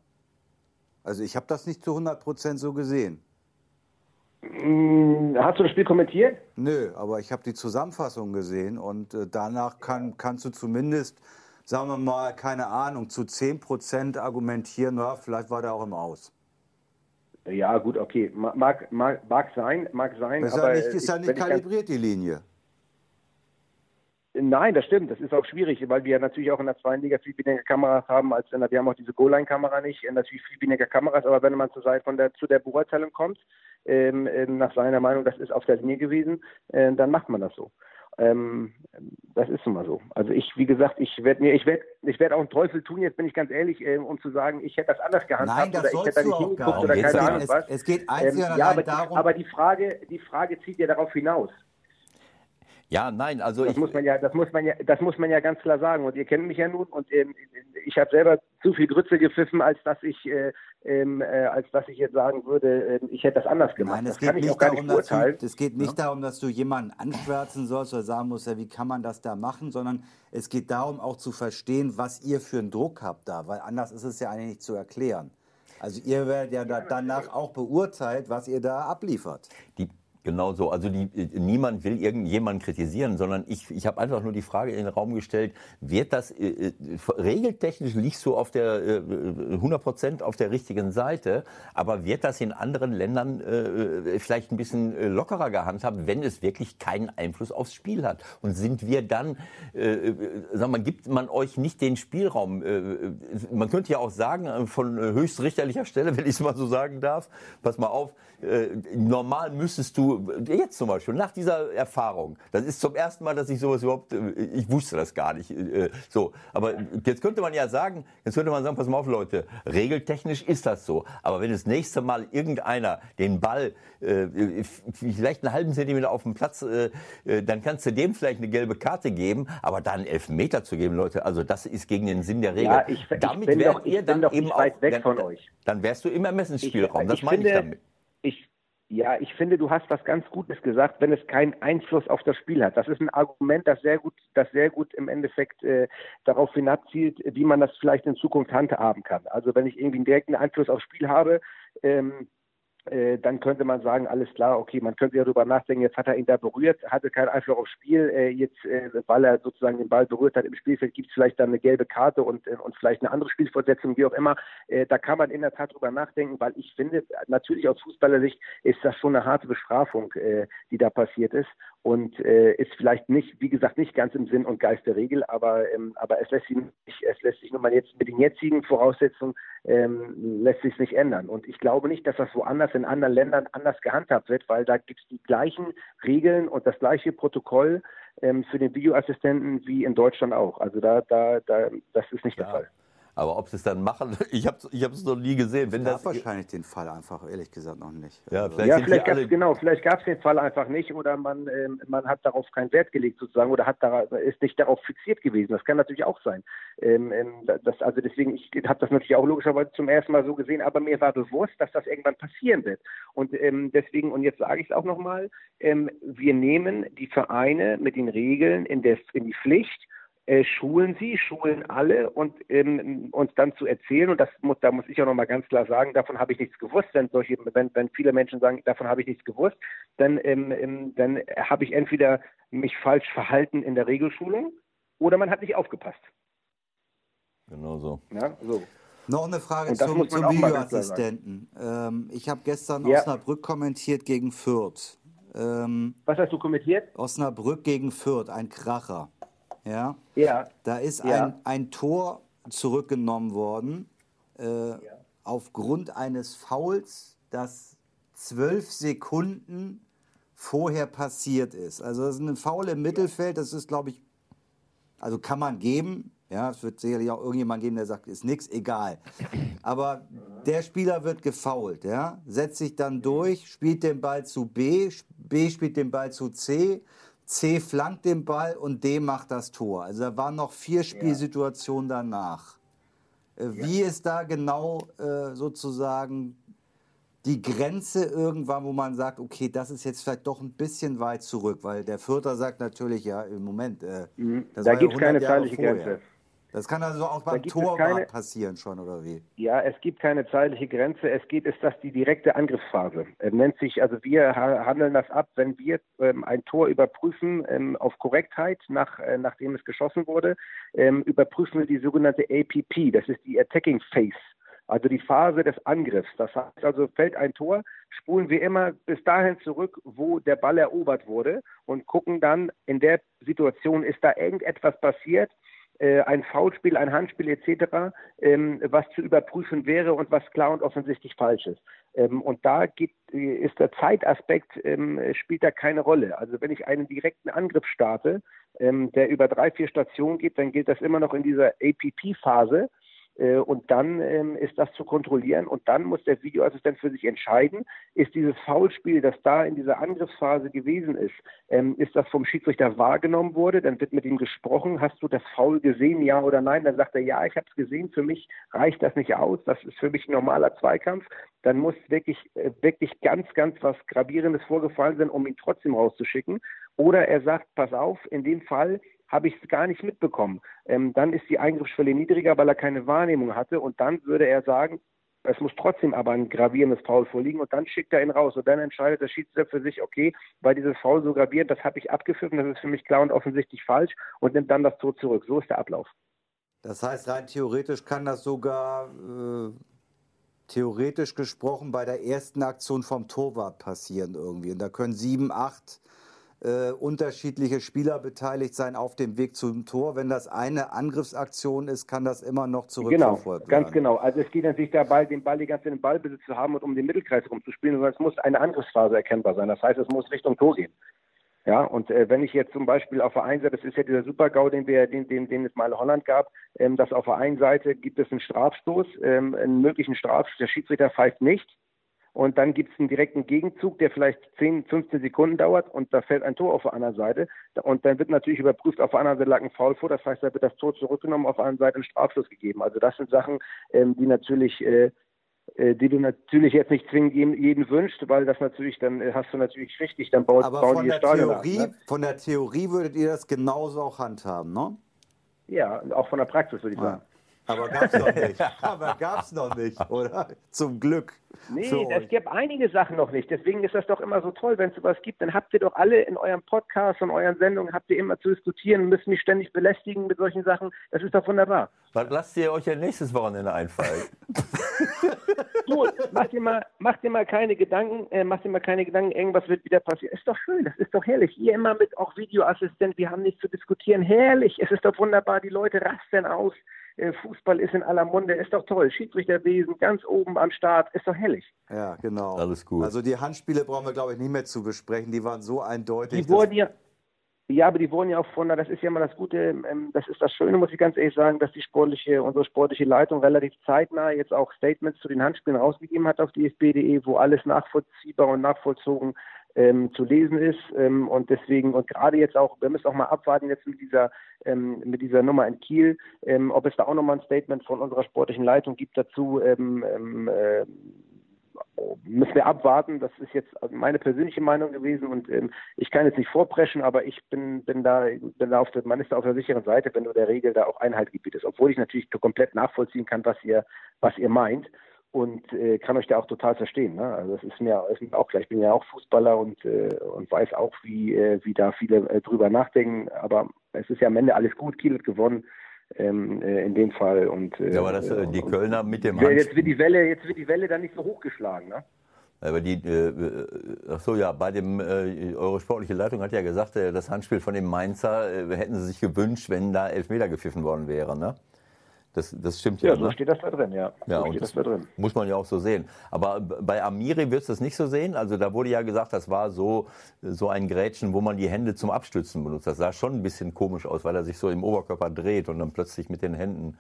Also ich habe das nicht zu 100 Prozent so gesehen. Hm, hast du das Spiel kommentiert? Nö, aber ich habe die Zusammenfassung gesehen und äh, danach kann, kannst du zumindest, sagen wir mal, keine Ahnung, zu 10 Prozent argumentieren, na, vielleicht war der auch im Aus. Ja, gut, okay. Mag, mag, mag sein, mag sein. Ist aber ja nicht, ist ja nicht kalibriert, die Linie. Nein, das stimmt. Das ist auch schwierig, weil wir natürlich auch in der zweiten Liga viel weniger Kameras haben als in der, wir haben auch diese Goal-Line-Kamera nicht, natürlich viel weniger Kameras, aber wenn man Seite von der, zu der Beurteilung kommt, ähm, ähm, nach seiner Meinung, das ist auf der Linie gewesen, äh, dann macht man das so. Ähm, das ist nun mal so. Also ich, wie gesagt, ich werde mir, ich werde, ich werde auch einen Teufel tun, jetzt bin ich ganz ehrlich, äh, um zu sagen, ich hätte das anders gehandhabt Nein, das oder ich hätte da nicht hingeguckt oder keine Ahnung es, was. Es geht einzig Ähm, ja, aber, darum, die, aber die Frage, die Frage zieht ja darauf hinaus. Ja, nein, also Das ich, muss man ja, das muss man ja, das muss man ja ganz klar sagen. Und ihr kennt mich ja nun und ähm, ich habe selber zu viel Grütze gepfiffen, als dass ich, äh, ähm, äh, als dass ich jetzt sagen würde, äh, ich hätte das anders gemacht. Nein, es das geht kann ich nicht darum, nicht dass du, beurteilen. es geht nicht darum, dass du jemanden anschwärzen sollst oder sagen musst, ja, wie kann man das da machen, sondern es geht darum, auch zu verstehen, was ihr für einen Druck habt da, weil anders ist es ja eigentlich nicht zu erklären. Also ihr werdet ja da, danach auch beurteilt, was ihr da abliefert. die, genau so. Also die, äh, niemand will irgendjemanden kritisieren, sondern ich, ich habe einfach nur die Frage in den Raum gestellt, wird das, äh, äh, regeltechnisch liegst du auf der, äh, 100 Prozent auf der richtigen Seite, aber wird das in anderen Ländern äh, vielleicht ein bisschen äh, lockerer gehandhabt, wenn es wirklich keinen Einfluss aufs Spiel hat? Und sind wir dann, äh, äh, sag mal, gibt man euch nicht den Spielraum? Äh, äh, man könnte ja auch sagen, äh, von äh, höchstrichterlicher Stelle, wenn ich es mal so sagen darf, pass mal auf, äh, normal müsstest du, jetzt zum Beispiel, nach dieser Erfahrung, das ist zum ersten Mal, dass ich sowas überhaupt, äh, ich wusste das gar nicht, äh, so, aber jetzt könnte man ja sagen, jetzt könnte man sagen, pass mal auf Leute, regeltechnisch ist das so, aber wenn das nächste Mal irgendeiner den Ball äh, vielleicht einen halben Zentimeter auf dem Platz, äh, äh, dann kannst du dem vielleicht eine gelbe Karte geben, aber dann Elfmeter zu geben, Leute, also das ist gegen den Sinn der Regel. Ja, ich- ich Damit bin wärt doch- ich ihr dann eben auch, weit weg dann, von euch. Dann wärst du im Ermessensspielraum, Ich- das ich meine ich damit. Ja, ich finde, du hast was ganz Gutes gesagt, wenn es keinen Einfluss auf das Spiel hat. Das ist ein Argument, das sehr gut, das sehr gut im Endeffekt äh, darauf hinabzielt, wie man das vielleicht in Zukunft handhaben kann. Also wenn ich irgendwie einen direkten Einfluss aufs Spiel habe, ähm, äh, dann könnte man sagen, alles klar, okay, man könnte ja darüber nachdenken, jetzt hat er ihn da berührt, hatte keinen Einfluss aufs Spiel, äh, jetzt, äh, weil er sozusagen den Ball berührt hat im Spielfeld, gibt es vielleicht dann eine gelbe Karte und, äh, und vielleicht eine andere Spielfortsetzung, wie auch immer. Äh, da kann man in der Tat drüber nachdenken, weil ich finde, natürlich aus Fußballersicht ist das schon eine harte Bestrafung, die da passiert ist und äh, ist vielleicht nicht, wie gesagt, nicht ganz im Sinn und Geist der Regel, aber, ähm, aber es lässt sich nicht, es lässt sich nun mal jetzt mit den jetzigen Voraussetzungen ähm, lässt sich nicht ändern. Und ich glaube nicht, dass das woanders in anderen Ländern anders gehandhabt wird, weil da gibt es die gleichen Regeln und das gleiche Protokoll ähm, für den Videoassistenten wie in Deutschland auch. Also da, da, da das ist nicht der Ja. Fall. Aber ob sie es dann machen, ich habe es ich hab's noch nie gesehen. Wenn Gab das, wahrscheinlich den Fall einfach, ehrlich gesagt, noch nicht. Ja, Also- vielleicht ja, vielleicht gab's, genau, gab es den Fall einfach nicht oder man, ähm, man hat darauf keinen Wert gelegt sozusagen oder hat da, ist nicht darauf fixiert gewesen. Das kann natürlich auch sein. Ähm, ähm, das, also deswegen, ich habe das natürlich auch logischerweise zum ersten Mal so gesehen, aber mir war bewusst, dass das irgendwann passieren wird. Und ähm, deswegen, und jetzt sage ich es auch nochmal, ähm, wir nehmen die Vereine mit den Regeln in, der, in die Pflicht, äh, schulen sie, schulen alle und ähm, uns dann zu erzählen, und das muss, da muss ich auch nochmal ganz klar sagen, davon habe ich nichts gewusst, wenn solche, wenn, wenn viele Menschen sagen, davon habe ich nichts gewusst, dann, ähm, ähm, dann habe ich entweder mich falsch verhalten in der Regelschulung oder man hat nicht aufgepasst. Genau so. Ja, so. Noch eine Frage zum, zum Videoassistenten. Ähm, ich habe gestern Ja. Osnabrück kommentiert gegen Fürth. Ähm, Was hast du kommentiert? Osnabrück gegen Fürth, ein Kracher. Ja, Ja. da ist Ja. ein, ein Tor zurückgenommen worden äh, aufgrund eines Fouls, das zwölf Sekunden vorher passiert ist. Also das ist ein Foul im Mittelfeld, das ist, glaube ich, also kann man geben. Ja, es wird sicherlich auch irgendjemand geben, der sagt, ist nichts, egal. Aber der Spieler wird gefoult, ja, setzt sich dann durch, spielt den Ball zu B, B spielt den Ball zu C, C flankt den Ball und D macht das Tor. Also da waren noch vier Spielsituationen danach. Äh, Wie ist da genau äh, sozusagen die Grenze irgendwann, wo man sagt, okay, das ist jetzt vielleicht doch ein bisschen weit zurück, weil der Fürther sagt natürlich, ja, im Moment, äh, Mhm. Da ja gibt es 100 keine zeitliche. Grenze. Das kann also auch beim es Torwart keine- passieren schon, oder wie? Ja, es gibt keine zeitliche Grenze. Es geht, ist das die direkte Angriffsphase. Er nennt sich, also wir ha- handeln das ab, wenn wir ähm, ein Tor überprüfen ähm, auf Korrektheit, nach, äh, nachdem es geschossen wurde, ähm, überprüfen wir die sogenannte APP. Das ist die Attacking Phase. Also die Phase des Angriffs. Das heißt also, fällt ein Tor, spulen wir immer bis dahin zurück, wo der Ball erobert wurde und gucken dann in der Situation, ist da irgendetwas passiert, ein Foulspiel, ein Handspiel etc., ähm, was zu überprüfen wäre und was klar und offensichtlich falsch ist. Ähm, und da geht, äh, ist der Zeitaspekt, ähm, spielt da keine Rolle. Also wenn ich einen direkten Angriff starte, der über drei, vier Stationen geht, dann gilt das immer noch in dieser APP-Phase. Äh, und dann ähm, ist das zu kontrollieren. Und dann muss der Videoassistent für sich entscheiden, ist dieses Foulspiel, das da in dieser Angriffsphase gewesen ist, ähm, ist das vom Schiedsrichter wahrgenommen wurde, dann wird mit ihm gesprochen, hast du das Foul gesehen, ja oder nein, dann sagt er, ja, ich habe es gesehen, für mich reicht das nicht aus, das ist für mich ein normaler Zweikampf, dann muss wirklich, äh, wirklich ganz, ganz was Gravierendes vorgefallen sein, um ihn trotzdem rauszuschicken. Oder er sagt, pass auf, in dem Fall habe ich es gar nicht mitbekommen. Ähm, dann ist die Eingriffsschwelle niedriger, weil er keine Wahrnehmung hatte. Und dann würde er sagen, es muss trotzdem aber ein gravierendes Foul vorliegen und dann schickt er ihn raus und dann entscheidet der Schiedsrichter für sich, okay, weil dieses Foul so gravierend, das habe ich abgepfiffen, das ist für mich klar und offensichtlich falsch und nimmt dann das Tor zurück. So ist der Ablauf. Das heißt, rein theoretisch kann das sogar äh, theoretisch gesprochen bei der ersten Aktion vom Torwart passieren irgendwie. Und da können sieben, acht äh, unterschiedliche Spieler beteiligt sein auf dem Weg zum Tor. Wenn das eine Angriffsaktion ist, kann das immer noch zurückverfolgt genau, Ganz genau. Also es geht natürlich dabei, den Ball die ganze Zeit im Ballbesitz zu haben und um den Mittelkreis rumzuspielen, sondern es muss eine Angriffsphase erkennbar sein. Das heißt, es muss Richtung Tor gehen. Ja, und äh, wenn ich jetzt zum Beispiel auf der einen Seite, das ist ja dieser Super-GAU, den wir, den, den, den es mal in Holland gab, ähm, dass auf der einen Seite gibt es einen Strafstoß, ähm, einen möglichen Strafstoß, der Schiedsrichter pfeift nicht, und dann gibt es einen direkten Gegenzug, der vielleicht 10, 15 Sekunden dauert und da fällt ein Tor auf der anderen Seite. Und dann wird natürlich überprüft, auf der anderen Seite lag ein Foul vor, das heißt, da wird das Tor zurückgenommen, auf der anderen Seite ein Strafschluss gegeben. Also das sind Sachen, ähm, die natürlich äh, äh, die du natürlich jetzt nicht zwingend jeden, jeden wünscht, weil das natürlich, dann äh, hast du natürlich richtig, dann baut, Aber bauen von die der Stadion Theorie, ab, ne? Von der Theorie würdet ihr das genauso auch handhaben, ne? Ja, auch von der Praxis würde ich sagen. Aber gab's noch nicht. Aber gab's noch nicht, oder? Zum Glück. Nee, es gibt einige Sachen noch nicht. Deswegen ist das doch immer so toll, wenn es sowas gibt. Dann habt ihr doch alle in eurem Podcast und euren Sendungen, habt ihr immer zu diskutieren, müsst mich ständig belästigen mit solchen Sachen. Das ist doch wunderbar. Was lasst ihr euch ja nächstes Wochenende einfallen? Du, mach dir mal, mach dir mal keine Gedanken, äh, mach dir mal keine Gedanken, irgendwas wird wieder passieren. Ist doch schön, das ist doch herrlich. Ihr immer mit auch Videoassistent, wir haben nichts zu diskutieren. Herrlich, es ist doch wunderbar, die Leute rasten aus. Äh, Fußball ist in aller Munde, ist doch toll. Schiedsrichterwesen ganz oben am Start, ist doch herrlich. Ja, genau. Alles gut. Also die Handspiele brauchen wir, glaube ich, nicht mehr zu besprechen. Die waren so eindeutig. Die wurden ja, ja, aber die wurden ja auch von, das ist ja mal das Gute, ähm, das ist das Schöne, muss ich ganz ehrlich sagen, dass die sportliche, unsere sportliche Leitung relativ zeitnah jetzt auch Statements zu den Handspielen rausgegeben hat auf dfb.de, wo alles nachvollziehbar und nachvollzogen ähm, zu lesen ist. Ähm, und deswegen, und gerade jetzt auch, wir müssen auch mal abwarten jetzt mit dieser, ähm, mit dieser Nummer in Kiel, ähm, ob es da auch nochmal ein Statement von unserer sportlichen Leitung gibt dazu. Ähm, ähm, äh, müssen wir abwarten. Das ist jetzt meine persönliche Meinung gewesen und ähm, ich kann jetzt nicht vorpreschen, aber ich bin, bin da, bin da auf der, man ist da auf der sicheren Seite, wenn du der Regel da auch Einhalt gebietest, obwohl ich natürlich komplett nachvollziehen kann, was ihr, was ihr meint und äh, kann euch da auch total verstehen. Ne? Also das ist mir, ist mir auch klar. Ich bin ja auch Fußballer und, äh, und weiß auch, wie, äh, wie da viele äh, drüber nachdenken. Aber es ist ja am Ende alles gut. Kiel hat gewonnen. Ähm, äh, in dem Fall und äh, Ja, aber das, die Kölner mit dem ja, jetzt wird die Welle jetzt wird die Welle dann nicht so hochgeschlagen ne? Aber die, äh, ach so, ja, bei dem, äh, eure sportliche Leitung hat ja gesagt, äh, das Handspiel von dem Mainzer hätten sie sich gewünscht, wenn da Elfmeter gepfiffen worden wäre, ne? Das, das stimmt ja, Ja, so ne? steht das da drin, ja. Ja, so und steht das das da drin. muss man ja auch so sehen. Aber bei Amiri wirst du es nicht so sehen. Also da wurde ja gesagt, das war so, so ein Grätschen, wo man die Hände zum Abstützen benutzt. Das sah schon ein bisschen komisch aus, weil er sich so im Oberkörper dreht und dann plötzlich mit den Händen.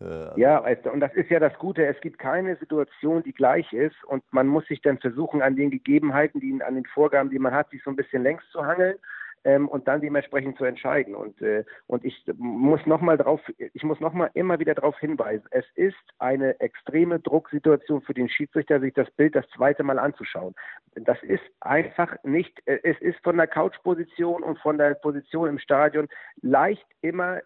Äh, Ja, und das ist ja das Gute, es gibt keine Situation, die gleich ist und man muss sich dann versuchen, an den Gegebenheiten, die, an den Vorgaben, die man hat, sich so ein bisschen längs zu hangeln ähm, und dann dementsprechend zu entscheiden. Und, äh, und ich muss nochmal drauf, ich muss nochmal immer wieder darauf hinweisen, es ist eine extreme Drucksituation für den Schiedsrichter, sich das Bild das zweite Mal anzuschauen. Das ist einfach nicht, äh, es ist von der Couchposition und von der Position im Stadion leicht immer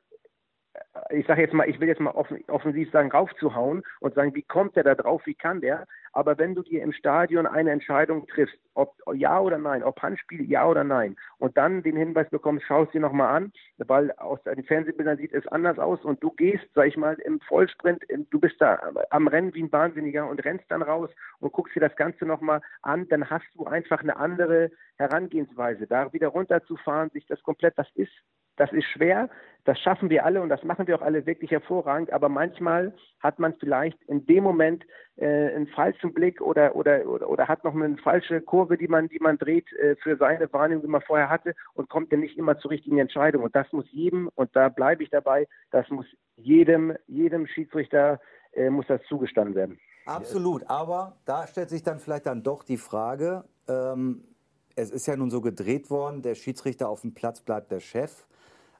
ich sage jetzt mal, ich will jetzt mal offen, offensiv sagen, raufzuhauen und sagen, wie kommt der da drauf, wie kann der? Aber wenn du dir im Stadion eine Entscheidung triffst, ob ja oder nein, ob Handspiel ja oder nein, und dann den Hinweis bekommst, schaust dir nochmal an, weil aus den Fernsehbildern sieht es anders aus und du gehst, sag ich mal, im Vollsprint, du bist da am Rennen wie ein Wahnsinniger und rennst dann raus und guckst dir das Ganze nochmal an, dann hast du einfach eine andere Herangehensweise. Da wieder runterzufahren, sich das komplett, das ist das ist schwer, das schaffen wir alle und das machen wir auch alle wirklich hervorragend, aber manchmal hat man vielleicht in dem Moment äh, einen falschen Blick oder, oder, oder, oder, hat noch eine falsche Kurve, die man, die man dreht äh, für seine Wahrnehmung, die man vorher hatte und kommt dann nicht immer zur richtigen Entscheidung. Und das muss jedem, und da bleibe ich dabei, das muss jedem, jedem Schiedsrichter äh, muss das zugestanden werden. Absolut, aber da stellt sich dann vielleicht dann doch die Frage, ähm, es ist ja nun so gedreht worden, der Schiedsrichter auf dem Platz bleibt der Chef.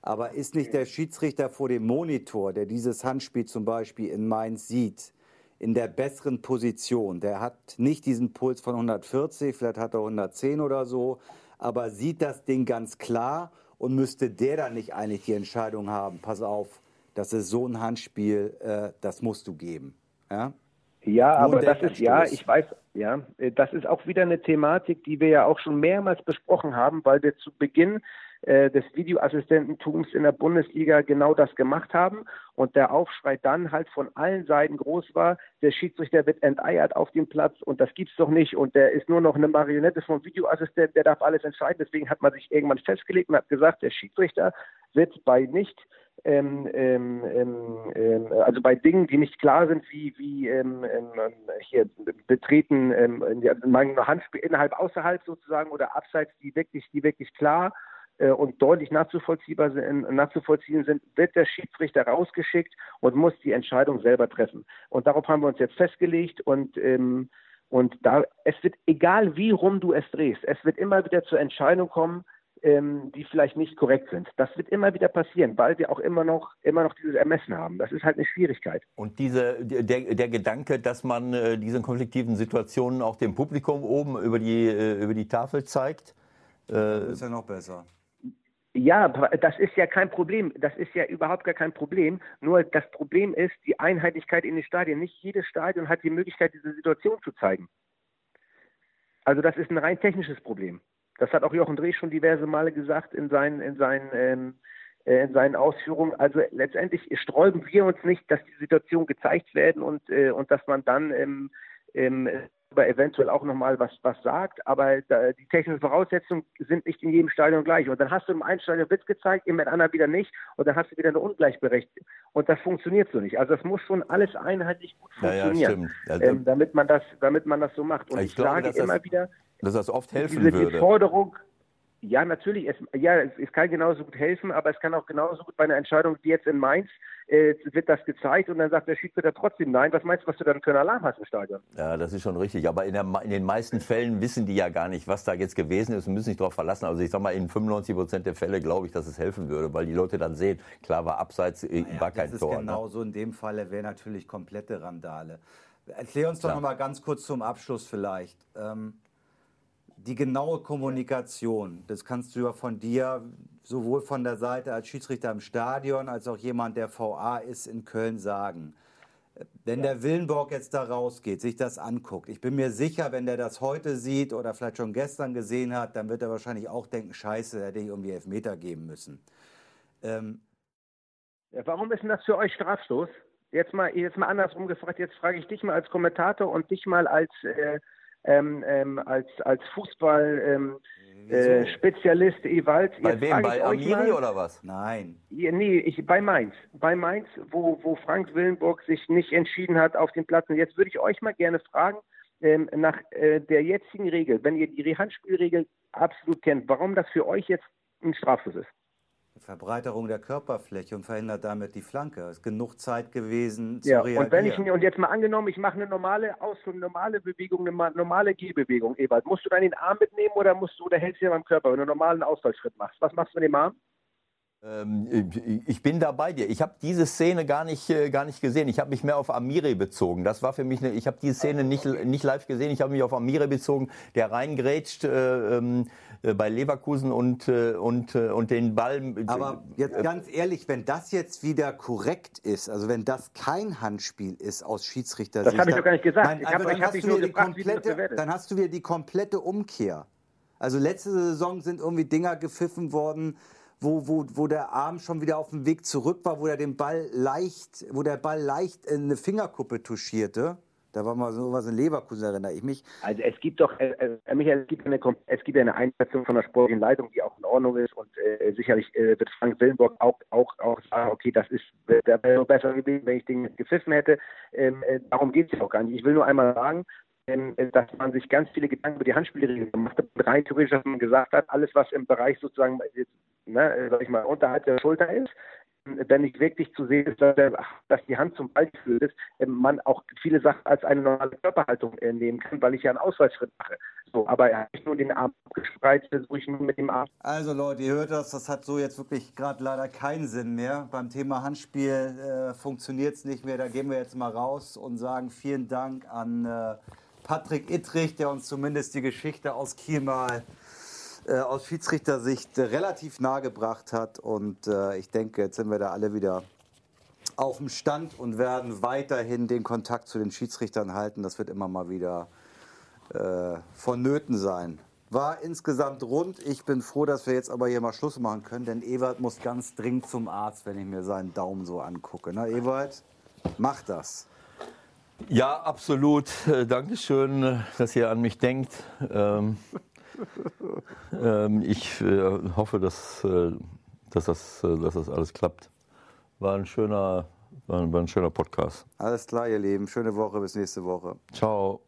Aber ist nicht der Schiedsrichter vor dem Monitor, der dieses Handspiel zum Beispiel in Mainz sieht, in der besseren Position? Der hat nicht diesen Puls von 140, vielleicht hat er 110 oder so, aber sieht das Ding ganz klar und müsste der dann nicht eigentlich die Entscheidung haben, pass auf, das ist so ein Handspiel, äh, das musst du geben. Ja, ja aber das ist, ja, ich weiß, ja, äh, das ist auch wieder eine Thematik, die wir ja auch schon mehrmals besprochen haben, weil wir zu Beginn äh, des Videoassistententums in der Bundesliga genau das gemacht haben und der Aufschrei dann halt von allen Seiten groß war, der Schiedsrichter wird enteiert auf dem Platz und das gibt's doch nicht und der ist nur noch eine Marionette vom Videoassistent, der darf alles entscheiden. Deswegen hat man sich irgendwann festgelegt und hat gesagt, der Schiedsrichter wird bei nicht ähm, ähm, ähm, ähm also bei Dingen, die nicht klar sind, wie, wie ähm, ähm, hier betreten, ähm, Handspiel innerhalb, außerhalb sozusagen oder abseits, die wirklich, die wirklich klar und deutlich nachzuvollziehbar sind, nachzuvollziehen sind, wird der Schiedsrichter rausgeschickt und muss die Entscheidung selber treffen. Und darauf haben wir uns jetzt festgelegt und ähm, und da es wird egal wie rum du es drehst, es wird immer wieder zur Entscheidung kommen, ähm, die vielleicht nicht korrekt sind. Das wird immer wieder passieren, weil wir auch immer noch, immer noch dieses Ermessen haben. Das ist halt eine Schwierigkeit. Und diese, der, der Gedanke, dass man äh, diese konfliktiven Situationen auch dem Publikum oben über die, äh, über die Tafel zeigt, äh, ist ja noch besser. Ja, das ist ja kein Problem. Das ist ja überhaupt gar kein Problem. Nur das Problem ist die Einheitlichkeit in den Stadien. Nicht jedes Stadion hat die Möglichkeit, diese Situation zu zeigen. Also das ist ein rein technisches Problem. Das hat auch Jochen Dreh schon diverse Male gesagt in seinen, in seinen, ähm, äh, in seinen Ausführungen. Also letztendlich sträuben wir uns nicht, dass die Situationen gezeigt werden und, äh, und dass man dann ähm, ähm, eventuell auch nochmal was, was sagt, aber da, die technischen Voraussetzungen sind nicht in jedem Stadion gleich. Und dann hast du im einen Stadion Witz gezeigt, im anderen wieder nicht, und dann hast du wieder eine Ungleichberechtigung. Und das funktioniert so nicht. Also das muss schon alles einheitlich gut funktionieren, ja, ja, ähm, damit, man das, damit man das so macht. Und ich, ich glaube, sage immer das, wieder, dass das oft helfen diese, würde. Die Forderung, ja, natürlich. Es, ja, es, kann genauso gut helfen, aber es kann auch genauso gut bei einer Entscheidung wie jetzt in Mainz, äh, wird das gezeigt und dann sagt der Schiedsrichter trotzdem nein. Was meinst du, was du dann für einen Alarm hast im Stadion? Ja, das ist schon richtig. Aber in, der, in, den meisten Fällen wissen die ja gar nicht, was da jetzt gewesen ist und müssen sich darauf verlassen. Also ich sag mal, in 95 Prozent der Fälle glaube ich, dass es helfen würde, weil die Leute dann sehen, klar war abseits, äh, naja, war kein das Tor. Ist genauso ne? in dem Falle wäre natürlich komplette Randale. Erklär uns doch noch mal ganz kurz zum Abschluss vielleicht. Ähm, die genaue Kommunikation, das kannst du ja von dir sowohl von der Seite als Schiedsrichter im Stadion als auch jemand, der VA ist in Köln sagen. Wenn der Willenborg jetzt da rausgeht, sich das anguckt, ich bin mir sicher, wenn der das heute sieht oder vielleicht schon gestern gesehen hat, dann wird er wahrscheinlich auch denken, scheiße, hätte ich irgendwie Elfmeter geben müssen. Ähm ja, warum ist denn das für euch straflos? Jetzt mal, jetzt mal andersrum gefragt, jetzt frage ich dich mal als Kommentator und dich mal als äh, ähm, ähm, als, als Fußball-Spezialist ähm, äh, Ewald. Bei wem? Bei Amiri oder was? Nein. Ja, nee, ich, bei Mainz. Bei Mainz, wo, wo Frank Willenburg sich nicht entschieden hat auf den Platz. Und jetzt würde ich euch mal gerne fragen, ähm, nach äh, der jetzigen Regel, wenn ihr die Handspielregel absolut kennt, warum das für euch jetzt ein Strafschuss ist. Verbreiterung der Körperfläche und verhindert damit die Flanke. Es ist genug Zeit gewesen zu ja, reagieren. Und wenn ich und jetzt mal angenommen, ich mache eine normale Aus eine normale Bewegung, eine normale Gehbewegung, Ewald, musst du dann den Arm mitnehmen oder musst du oder hältst du ihn beim Körper, wenn du einen normalen Ausfallschritt machst? Was machst du mit dem Arm? Ähm, ich bin da bei dir. Ich habe diese Szene gar nicht, äh, gar nicht gesehen. Ich habe mich mehr auf Amire bezogen. Das war für mich eine, ich habe diese Szene nicht, nicht live gesehen. Ich habe mich auf Amire bezogen, der reingrätscht äh, ähm, äh, bei Leverkusen und, äh, und, äh, und den Ball. Aber jetzt ganz ehrlich, wenn das jetzt wieder korrekt ist, also wenn das kein Handspiel ist aus Schiedsrichtersicht. Das habe ich doch gar nicht gesagt. Nein, ich also hab, dann, ich hast nur die gefragt, komplette, dann hast du wieder die komplette Umkehr. Also letzte Saison sind irgendwie Dinger gepfiffen worden, wo, wo, wo der Arm schon wieder auf dem Weg zurück war, wo er den Ball leicht, wo der Ball leicht in eine Fingerkuppe touchierte. Da war mal so was in Leverkusen, erinnere ich mich. Also es gibt doch, äh, äh, Michael, es gibt, eine, es gibt eine Einschätzung von der sportlichen Leitung, die auch in Ordnung ist und äh, sicherlich äh, wird Frank Willenburg auch, auch, auch sagen, okay, das ist der wäre besser gewesen, wenn ich den gepfiffen hätte. Ähm, äh, darum geht es auch gar nicht. Ich will nur einmal sagen, dass man sich ganz viele Gedanken über die Handspielregeln gemacht hat. Rein theoretisch, dass man gesagt hat, alles, was im Bereich sozusagen, äh, ne, äh, sag ich mal, unterhalb der Schulter ist, wenn nicht wirklich zu sehen ist, dass, dass die Hand zum Ball geführt ist, ähm, man auch viele Sachen als eine normale Körperhaltung äh, nehmen kann, weil ich ja einen Ausweichschritt mache. So, aber er hat nicht nur den Arm abgespreizt, versuche ich nur mit dem Arm. Also Leute, ihr hört das, das hat so jetzt wirklich gerade leider keinen Sinn mehr. Beim Thema Handspiel äh, funktioniert es nicht mehr. Da gehen wir jetzt mal raus und sagen vielen Dank an äh, Patrick Ittrich, der uns zumindest die Geschichte aus Kiel mal äh, aus Schiedsrichtersicht relativ nahe gebracht hat. Und äh, ich denke, jetzt sind wir da alle wieder auf dem Stand und werden weiterhin den Kontakt zu den Schiedsrichtern halten. Das wird immer mal wieder äh, vonnöten sein. War insgesamt rund. Ich bin froh, dass wir jetzt aber hier mal Schluss machen können, denn Ewald muss ganz dringend zum Arzt, wenn ich mir seinen Daumen so angucke. Na, Ewald, mach das. Ja, absolut. Äh, Dankeschön, äh, dass ihr an mich denkt. Ähm, ähm, ich äh, hoffe, dass, äh, dass, das, äh, dass das alles klappt. War ein schöner, war ein, war ein schöner Podcast. Alles klar, ihr Lieben. Schöne Woche. Bis nächste Woche. Ciao.